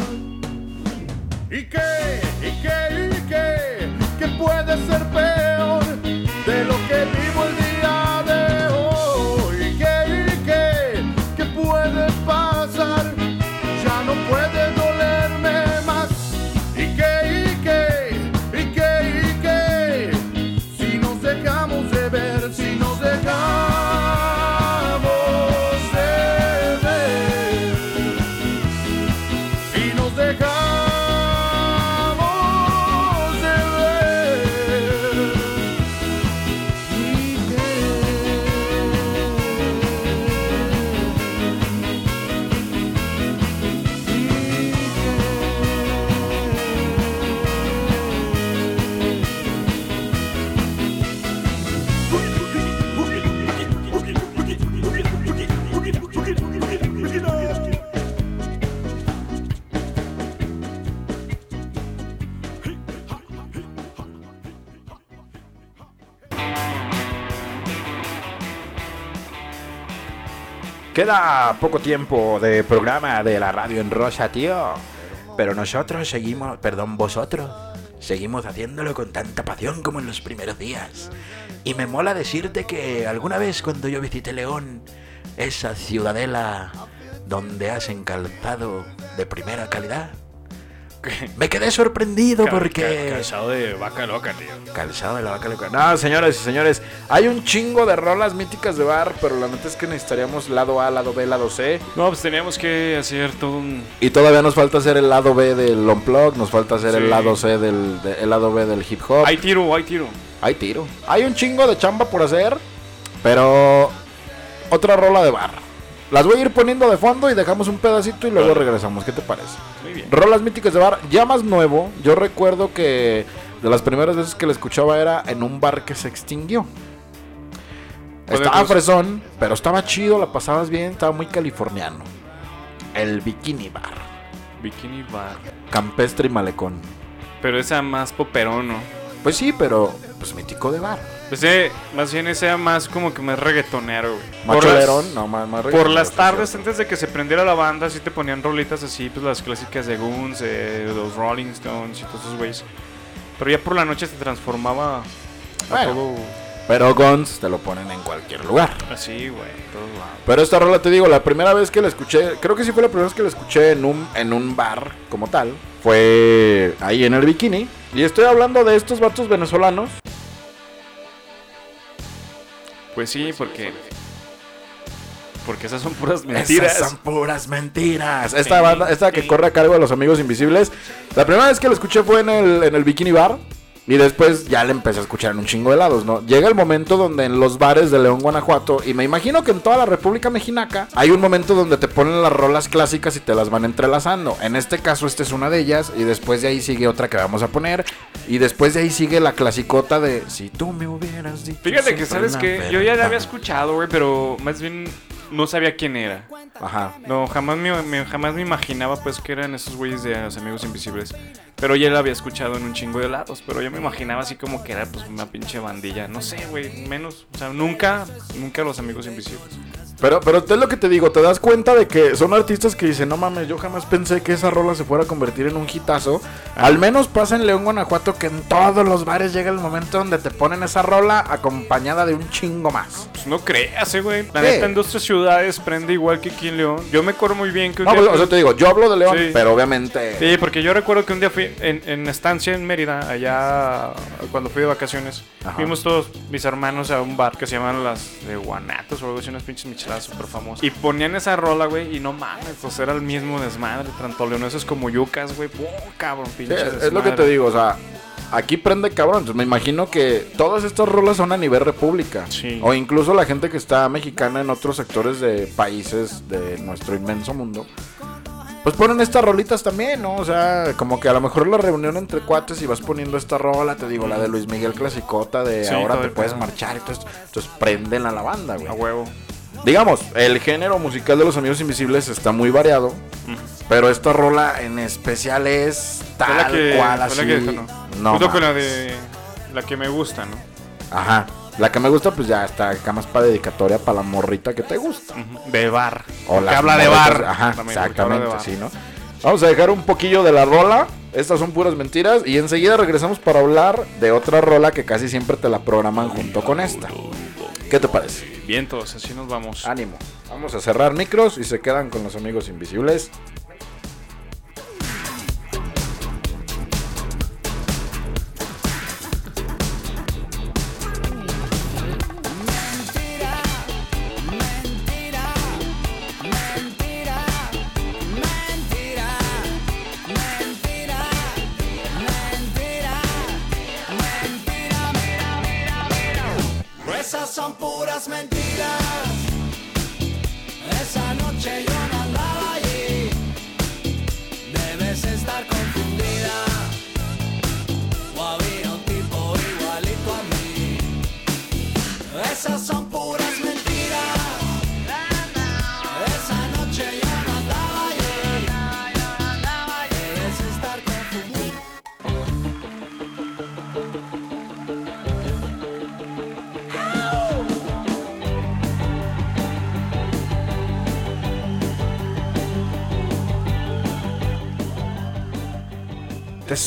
¿Y qué? ¿Y qué? ¿Y qué? ¿Qué puede ser peor de lo que vivo el día Queda poco tiempo de programa de la radio en rosa, tío. Pero nosotros seguimos, perdón, vosotros, seguimos haciéndolo con tanta pasión como en los primeros días. Y me mola decirte que alguna vez cuando yo visité León, esa ciudadela donde has encalzado de primera calidad, me quedé sorprendido porque... ca- Calzado de vaca loca, tío. Calzado de la vaca loca. No, señores y señores, hay un chingo de rolas míticas de bar, pero la neta es que necesitaríamos lado A, lado B, lado C. No, pues teníamos que hacer todo un. Y todavía nos falta hacer el lado B del Unplug, nos falta hacer el lado C del de- el lado B del hip hop. Hay tiro, hay tiro. Hay tiro. Hay un chingo de chamba por hacer, pero otra rola de bar. Las voy a ir poniendo de fondo y dejamos un pedacito y luego regresamos. ¿Qué te parece? Muy bien. Rolas míticas de bar, ya más nuevo. Yo recuerdo que de las primeras veces que la escuchaba era en un bar que se extinguió. Estaba fresón, pero estaba chido, la pasabas bien, estaba muy californiano. El Bikini Bar, Bikini Bar. campestre y malecón. Pero esa más poperón, ¿no? Pues sí, pero pues mítico de bar. Pues eh, más bien ese era más como que más reggaetonero, güey. Por las- Macholerón, no, más, más Por las tardes, antes de que se prendiera la banda, sí te ponían rolitas así, pues las clásicas de Guns, de los Rolling Stones y todos esos güeyes. Pero ya por la noche se transformaba a Bueno. todo Pero Guns te lo ponen en cualquier lugar. así, güey. Pero esta rola te digo, la primera vez que la escuché, creo que sí fue la primera vez que la escuché en un, en un bar como tal, fue ahí en el bikini. Y estoy hablando de estos vatos venezolanos. Pues sí, porque. Porque esas son puras <laughs> mentiras. Esas son puras mentiras. Esta banda, esta que corre a cargo de los amigos invisibles. La primera vez que la escuché fue en el, en el bikini bar. Y después ya la empecé a escuchar en un chingo de lados, ¿no? Llega el momento donde en los bares de León, Guanajuato, y me imagino que en toda la República Mexicana, hay un momento donde te ponen las rolas clásicas y te las van entrelazando. En este caso, esta es una de ellas, y después de ahí sigue otra que vamos a poner, y después de ahí sigue la clasicota de Si tú me hubieras dicho. Fíjate que, ¿sabes que Yo ya la verdad". había escuchado, güey, pero más bien no sabía quién era. Ajá. No, jamás me, jamás me imaginaba pues que eran esos güeyes de los amigos invisibles. Pero ya la había escuchado en un chingo de lados. Pero yo me imaginaba así como que era pues una pinche bandilla. No sé, güey, menos. O sea, nunca, nunca los amigos invisibles. Pero, pero es lo que te digo, te das cuenta de que son artistas que dicen, no mames, yo jamás pensé que esa rola se fuera a convertir en un hitazo. Al menos pasa en León, Guanajuato, que en todos los bares llega el momento donde te ponen esa rola acompañada de un chingo más. Pues No creas, eh, güey. La Sí. neta, en dos tres ciudades prende igual que aquí en León. Yo me acuerdo muy bien que un No, día pues, o sea, te digo, yo hablo de León, Sí. pero obviamente. Sí, porque yo recuerdo que un día fui en, en estancia en Mérida, allá cuando fui de vacaciones. Ajá. Fuimos todos mis hermanos a un bar que se llaman las de Guanatos o algo así, unas pinches micheladas súper famosas. Y ponían esa rola, güey, y no mames, pues era el mismo desmadre, tanto leoneses como yucas, güey. ¡Buah, cabrón, Sí, pinche es, es lo que te digo, o sea, aquí prende cabrón. Entonces me imagino que todas estas rolas son a nivel república. Sí. O incluso la gente que está mexicana en otros sectores de países de nuestro inmenso mundo. Pues ponen estas rolitas también, ¿no? O sea, como que a lo mejor la reunión entre cuates y vas poniendo esta rola, te digo, la de Luis Miguel Clasicota, de Sí, ahora te puedes pedo. marchar y todo esto. Entonces prenden a la banda, güey. A huevo. Digamos, el género musical de los Amigos Invisibles está muy variado, pero esta rola en especial es tal la que. cual así. la que. No, Junto con la mames. de. La que me gusta, ¿no? Ajá. La que me gusta, pues ya está acá más para dedicatoria para la morrita que te gusta. De bar. O que habla de bar. Ajá, exactamente, bar. sí, ¿no? Vamos a dejar un poquillo de la rola. Estas son puras mentiras. Y enseguida regresamos para hablar de otra rola que casi siempre te la programan junto con esta. ¿Qué te parece? Vientos, así nos vamos. Ánimo. Vamos a cerrar micros y se quedan con los amigos invisibles.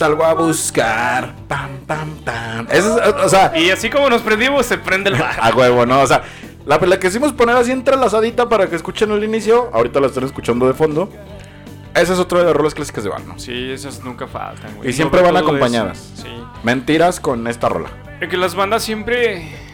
Salgo a buscar. Pam, pam, pam. Eso es, o sea, Y así como nos prendimos, se prende el bar. <laughs> a huevo, ¿no? O sea, la, la quisimos poner así entrelazadita para que escuchen el inicio. Ahorita la están escuchando de fondo. Esa es otra de las rolas clásicas de bar, ¿no? Sí, esas nunca faltan, güey. Y siempre van Sobre acompañadas. Sí. Mentiras con esta rola. Es que las bandas siempre.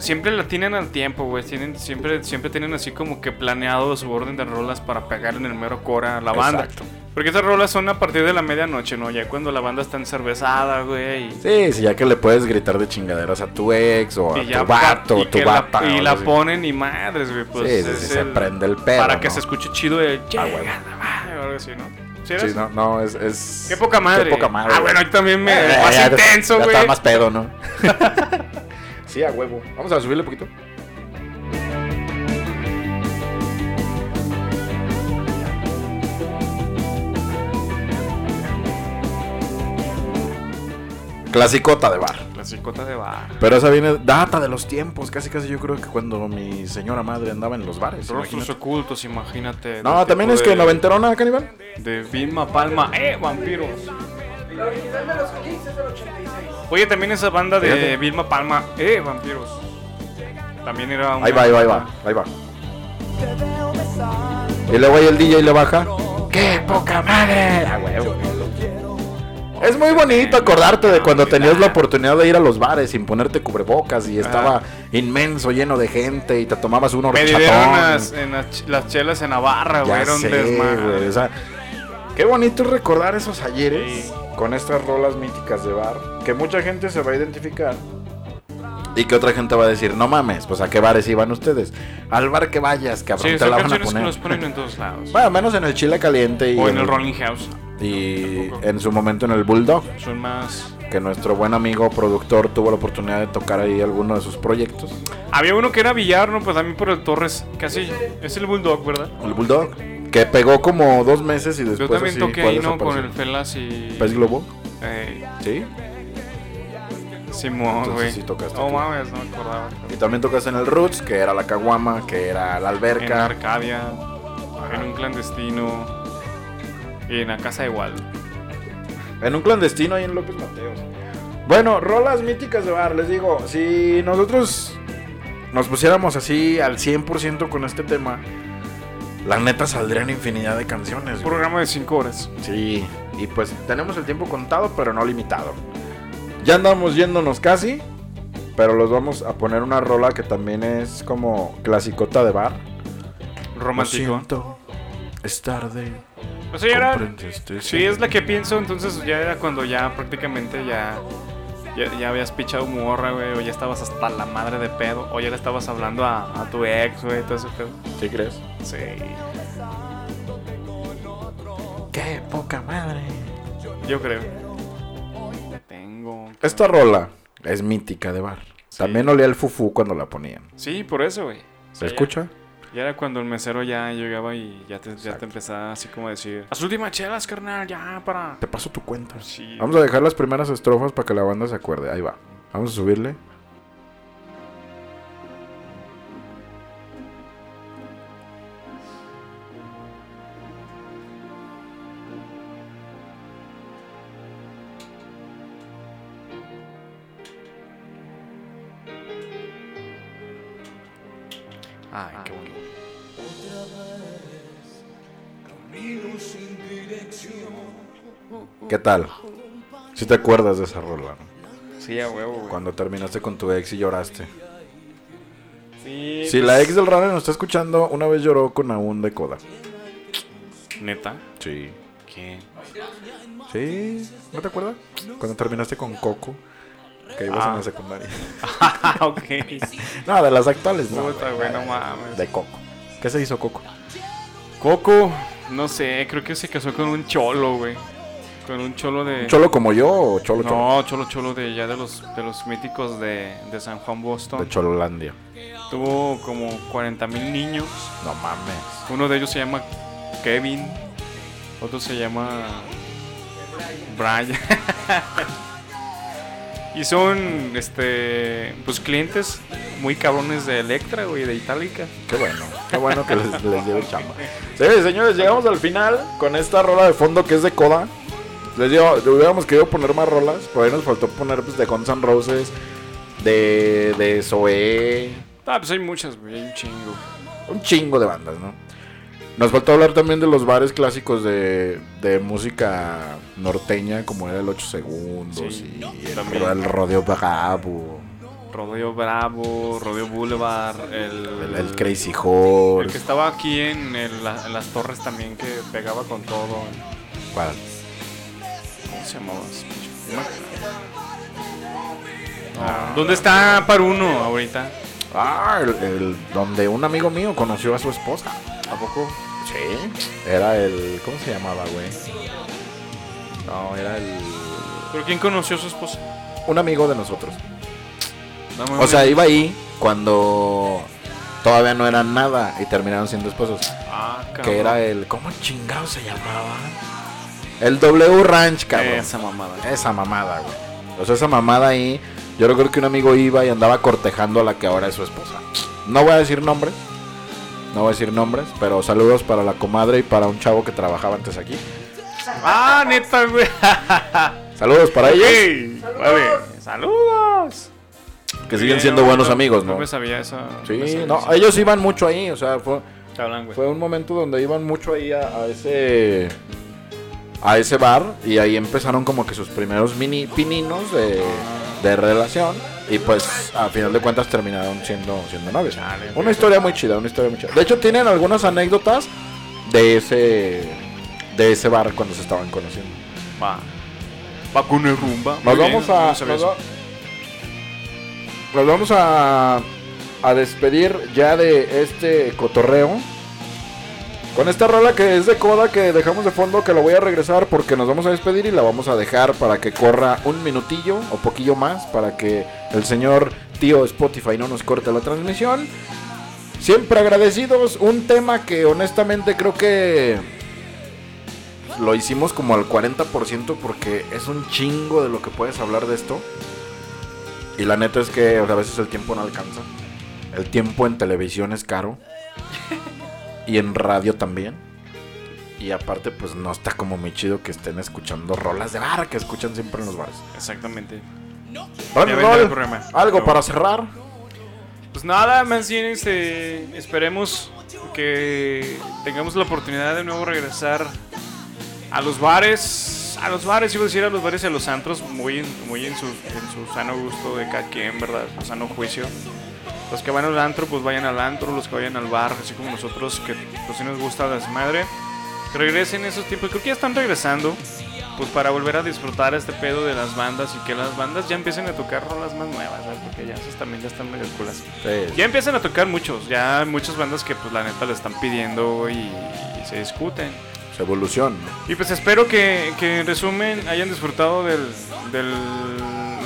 Siempre la tienen al tiempo, güey. Tienen, siempre, siempre tienen así como que planeado su orden de rolas para pegar en el mero cora a la banda. Exacto. Porque esas rolas son a partir de la medianoche, ¿no? Ya cuando la banda está encervezada, güey. y- Sí, sí, ya que le puedes gritar de chingaderas a tu ex o a tu vato y o tu que la- y la así. ponen y madres, güey. Pues Sí, sí, es sí, se prende el pedo, Para que se escuche chido el. Ah, huevo. "Llega la madre", o algo así, ¿no? ¿Sí no, no, es, es... Qué poca madre. Qué poca madre. Ah, bueno, ahí también me. Eh, más ya- intenso, ya güey. está más pedo, ¿no? <laughs> sí, a huevo. Vamos a subirle un poquito. Clasicota de bar. Clasicota de bar. Pero esa viene data de los tiempos, casi casi yo creo que cuando mi señora madre andaba en los bares. Rostros imagínate. ocultos, imagínate. No, del también es que de- noventerona, caníbal. De Vilma Palma. ¡Eh, vampiros! La original de los Kings es del 86. Oye, también esa banda de Fíjate. Vilma Palma. ¡Eh, vampiros! También era una Ahí va, ahí va, ahí va, ahí va. Y luego ahí el DJ le baja. ¡Qué poca madre! A huevo. Es muy bonito acordarte de cuando tenías la oportunidad de ir a los bares sin ponerte cubrebocas y estaba inmenso, lleno de gente y te tomabas un Me dieron las, en las, ch- las chelas en Navarra, güey. Ya Era un sé, desmadre. güey, o sea, qué bonito es recordar esos ayeres Sí. Con estas rolas míticas de bar que mucha gente se va a identificar y que otra gente va a decir, no mames, pues a qué bares iban ustedes. Al bar que vayas, cabrón, Sí, te la van a que poner. nos ponen en todos lados. Bueno, menos en el Chile Caliente y, o en el Rolling House. y en su momento en el Bulldog, Son más. que nuestro buen amigo productor tuvo la oportunidad de tocar ahí alguno de sus proyectos. Había uno que era Villar, ¿no? Pues también por el Torres. Casi. Es el Bulldog, ¿verdad? El Bulldog, que pegó como dos meses y después Yo también así toqué ahí, ¿no? Con el Felas y. ¿Pez Globo? Eh, Sí. Simón, güey. sí tocaste No aquí. mames, no me acordaba. Y también tocas en el Roots, que era la caguama, que era la En alberca. Arcadia, en un clandestino y en la casa igual. En un clandestino ahí en López Mateos. Bueno, rolas míticas de bar, les digo, si nosotros nos pusiéramos así al 100% con este tema, la neta saldrían infinidad de canciones. Un programa de 5 horas. Sí, y pues tenemos el tiempo contado, pero no limitado. Ya andamos yéndonos casi, pero los vamos a poner una rola que también es como clasicota de bar. Romántico. Es tarde. O sea, ya era. comprende este Sí, es la que pienso, entonces ya era cuando ya prácticamente ya. Ya, ya habías pichado morra, güey, o ya estabas hasta la madre de pedo, o ya le estabas hablando a, a tu ex, güey, todo ese pedo. ¿Sí crees? Sí. Qué poca madre. Yo creo. Tengo. Esta rola es mítica de bar. También olía el fufú cuando la ponían. Sí, por eso, güey. ¿Se escucha? Ya era cuando el mesero ya llegaba y ya te, ya te empezaba así como a decir: Las últimas chelas, carnal, ya para. Te paso tu cuenta. Sí. Vamos a dejar las primeras estrofas para que la banda se acuerde. Ahí va. Vamos a subirle. Ay, qué bonito. ¿Qué tal? Si te acuerdas de esa rola, ¿no? Sí, a huevo, güey. Cuando terminaste con tu ex y lloraste. Sí, Si la ex del Rana nos está escuchando, una vez lloró con aún de coda. Neta. Sí. ¿Qué? Sí. ¿No te acuerdas? Cuando terminaste con Coco. Que ibas Ah. en la secundaria. Ah, <laughs> ok. No, de las actuales, no. Puta, güey, no mames. De Coco. ¿Qué se hizo Coco? Coco, no sé, creo que se casó con un cholo, güey. Con un cholo de. ¿Un ¿Cholo como yo o cholo cholo? No, cholo cholo de ya de los de los míticos de, de San Juan Boston. De Chololandia. Tuvo como 40 mil niños. No mames. Uno de ellos se llama Kevin. Otro se llama Brian. <laughs> y son este pues clientes muy cabrones de Electra, güey, de Itálica. Qué bueno, qué bueno que les, les lleve chamba. Sí, señores, llegamos al final con esta rola de fondo que es de Coda. Les digo, hubiéramos querido poner más rolas, por ahí nos faltó poner pues, de Guns N' Roses, de, de Zoé, Ah, pues hay muchas, güey, hay un chingo. un chingo de bandas, ¿no? Nos faltó hablar también de los bares clásicos de, de música norteña, como era el 8 Segundos Sí, y el, el Rodeo Bravo, Rodeo Bravo, Rodeo Boulevard, el, el, el Crazy el Horse. que estaba aquí en, el- la- en las torres también que pegaba con todo. ¿Cuál? ¿Cómo se llamaba? acuerdo. Ah, ¿Dónde está Paruno ahorita? Ah, el, el- donde un amigo mío conoció a su esposa. ¿A poco? Sí. Era el. ¿Cómo se llamaba, güey? No, era el. ¿Pero quién conoció a su esposa? Un amigo de nosotros. No, O sea, iba ahí cuando todavía no eran nada y terminaron siendo esposos. ah, cabrón. Que era el. ¿Cómo chingado se llamaba? El W Ranch, cabrón. Esa mamada. Esa mamada, güey. O sea, esa mamada ahí. Yo recuerdo que un amigo iba y andaba cortejando a la que ahora es su esposa. No voy a decir nombres. No voy a decir nombres, pero saludos para la comadre y para un chavo que trabajaba antes aquí. Ah, neta, güey. <laughs> Saludos para ellos, vale. Saludos. que siguen siendo buenos amigos, ¿no? No me sabía eso. Sí, sabía no, eso. ellos iban mucho ahí, o sea, fue, fue un momento donde iban mucho ahí a, a ese a ese bar y ahí empezaron como que sus primeros mini pininos de, de relación y pues a final de cuentas terminaron siendo siendo novios. Una historia muy chida, una historia muy chida. De hecho tienen algunas anécdotas de ese de ese bar cuando se estaban conociendo. Va. Va con el rumba. Nos bien, vamos a no sabía nos, eso. va- nos vamos a a despedir ya de este cotorreo con esta rola que es de coda que dejamos de fondo que la voy a regresar porque nos vamos a despedir y la vamos a dejar para que corra un minutillo o poquillo más para que el señor tío Spotify no nos corte la transmisión. Siempre agradecidos, un tema que honestamente creo que lo hicimos como al 40% porque es un chingo de lo que puedes hablar de esto. Y la neta es que a veces el tiempo no alcanza. El tiempo en televisión es caro. <laughs> y en radio también. Y aparte, pues no está como muy chido que estén escuchando rolas de bar que escuchan siempre en los bares. Exactamente. Roll, programa. algo para cerrar. Pues nada, más bien este, esperemos que tengamos la oportunidad de nuevo regresar a los bares, a los bares, iba a decir a los bares y a los antros, muy muy en su, en su sano gusto de cada quien, ¿verdad? Su sano juicio. Los que van al antro, pues vayan al antro, los que vayan al bar, así como nosotros, que pues sí nos gusta la desmadre. Que regresen esos tiempos, creo que ya están regresando, pues para volver a disfrutar este pedo de las bandas y que las bandas ya empiecen a tocar rolas más nuevas, ¿sabes? Porque ya esas también ya están medio culas. Sí. Ya empiezan a tocar muchos, ya hay muchas bandas que pues la neta le están pidiendo y, y se discuten. Evolución. ¿no? Y pues espero que, que en resumen hayan disfrutado del, del,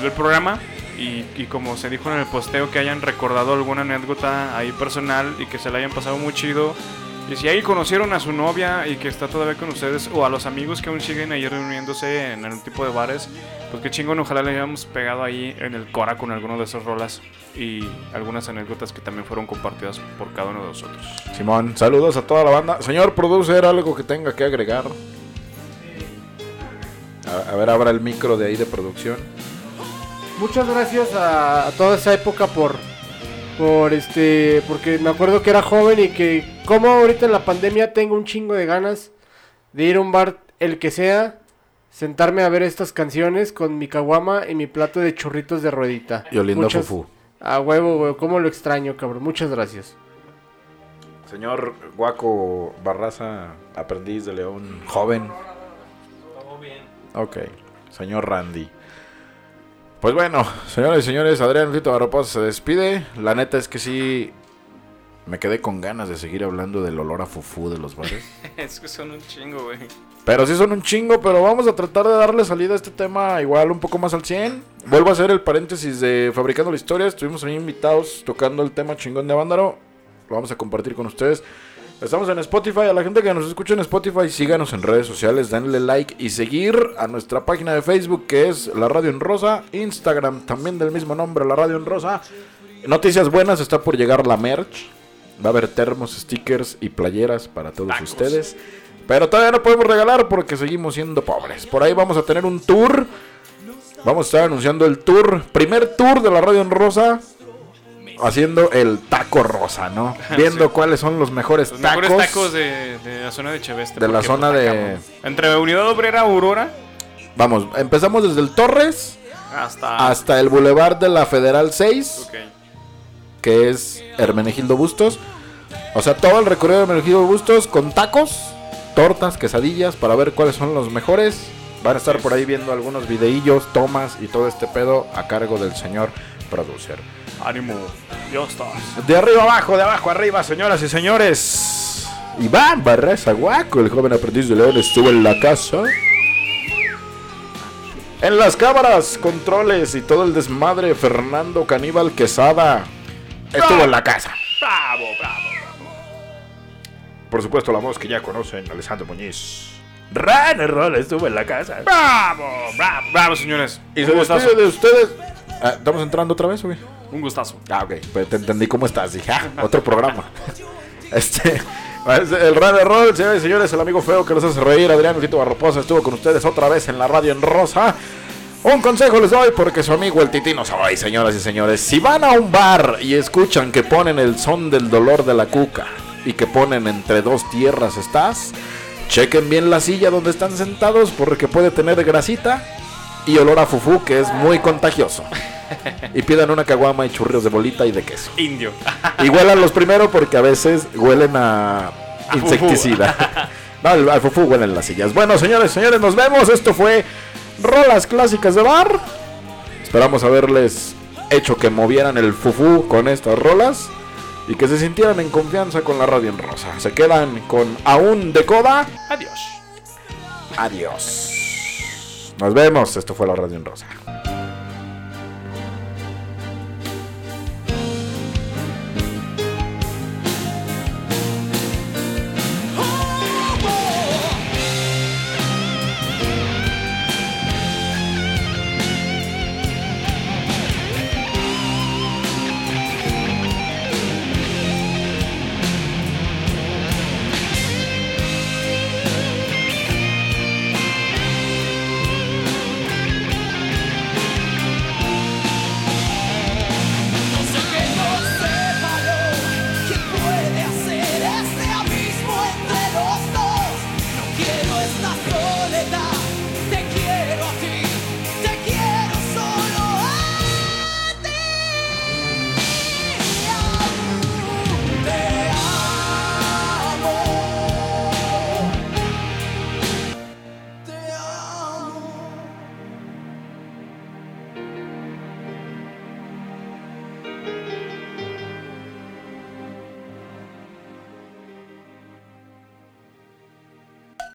del programa y, y como se dijo en el posteo que hayan recordado alguna anécdota ahí personal y que se la hayan pasado muy chido. Y si ahí conocieron a su novia y que está todavía con ustedes o a los amigos que aún siguen ahí reuniéndose en algún tipo de bares, pues qué chingón, ojalá le hayamos pegado ahí en el Cora con alguno de esas rolas y algunas anécdotas que también fueron compartidas por cada uno de nosotros. Simón, saludos a toda la banda. Señor producer, algo que tenga que agregar. A, a ver, abra el micro de ahí de producción. Muchas gracias a, a toda esa época por, por este, porque me acuerdo que era joven y que como ahorita en la pandemia tengo un chingo de ganas de ir a un bar, el que sea, sentarme a ver estas canciones con mi caguama y mi plato de churritos de ruedita. Y oliendo Muchas- fufú. A huevo, huevo, cómo lo extraño, cabrón. Muchas gracias. Señor Guaco Barraza, aprendiz de León, joven. Todo bien. Ok, señor Randy. Pues bueno, señores y señores, Adrián Tito Barroposa se despide. La neta es que sí, me quedé con ganas de seguir hablando del olor a fufú de los bares. <laughs> es que son un chingo, güey. Pero sí son un chingo, pero vamos a tratar de darle salida a este tema igual un poco más al 100. Vuelvo a hacer el paréntesis de Fabricando la Historia. Estuvimos ahí invitados tocando el tema chingón de Vándaro. Lo vamos a compartir con ustedes. Estamos en Spotify. A la gente que nos escucha en Spotify, síganos en redes sociales, denle like y seguir a nuestra página de Facebook que es La Radio en Rosa. Instagram también del mismo nombre, La Radio en Rosa. Noticias buenas, está por llegar la merch. Va a haber termos, stickers y playeras para todos Tacos. ustedes. Pero todavía no podemos regalar porque seguimos siendo pobres. Por ahí vamos a tener un tour. Vamos a estar anunciando el tour. Primer tour de la radio en rosa. Haciendo el taco rosa, ¿no? Viendo Sí. cuáles son los mejores Los tacos. mejores tacos de, de la zona de Cheveste. De la porque, zona pues, de-. Entre Unidad Obrera Aurora Vamos, empezamos desde el Torres hasta. hasta el Boulevard de la Federal 6, Ok. que es Hermenegildo Bustos. O sea, todo el recorrido de Hermenegildo Bustos con tacos, tortas, quesadillas, para ver cuáles son los mejores. Van a estar por ahí viendo algunos videillos, tomas y todo este pedo a cargo del señor producer. Ánimo. Ya estás. De arriba abajo, de abajo arriba, señoras y señores. Iván Barraza Guaco, el joven aprendiz de León, estuvo en la casa. En las cámaras, controles y todo el desmadre, Fernando Caníbal Quesada estuvo en la casa. Bravo, bravo. Por supuesto, la voz que ya conocen, Alessandro Muñiz. Runner Roll estuvo en la casa. Bravo, bravo, bravo, señores. Y se despide de ustedes. Ah, ¿Estamos entrando otra vez, güey? Un gustazo. Ah, ok. Pues te entendí cómo estás. Dije, ah, otro programa. <laughs> Este. es El Radio Roll, señores y señores, el amigo feo que los hace reír, Adrián Tito Barroposa, estuvo con ustedes otra vez en la radio en Rosa. Un consejo les doy porque su amigo el Titino soy, señoras y señores. Si van a un bar y escuchan que ponen el son del dolor de la cuca y que ponen entre dos tierras estás, chequen bien la silla donde están sentados porque puede tener grasita y olor a fufú que es muy contagioso. Y pidan una caguama y churrios de bolita y de queso. Indio. Y huelan los primero porque a veces huelen a, A insecticida. <laughs> no, al, al fufú huelen las sillas. Bueno, señores, señores, nos vemos. Esto fue Rolas Clásicas de Bar. Esperamos haberles hecho que movieran el fufú con estas rolas y que se sintieran en confianza con la radio en rosa. Se quedan con Aún de Coda. Adiós. Adiós. Nos vemos. Esto fue la radio en rosa.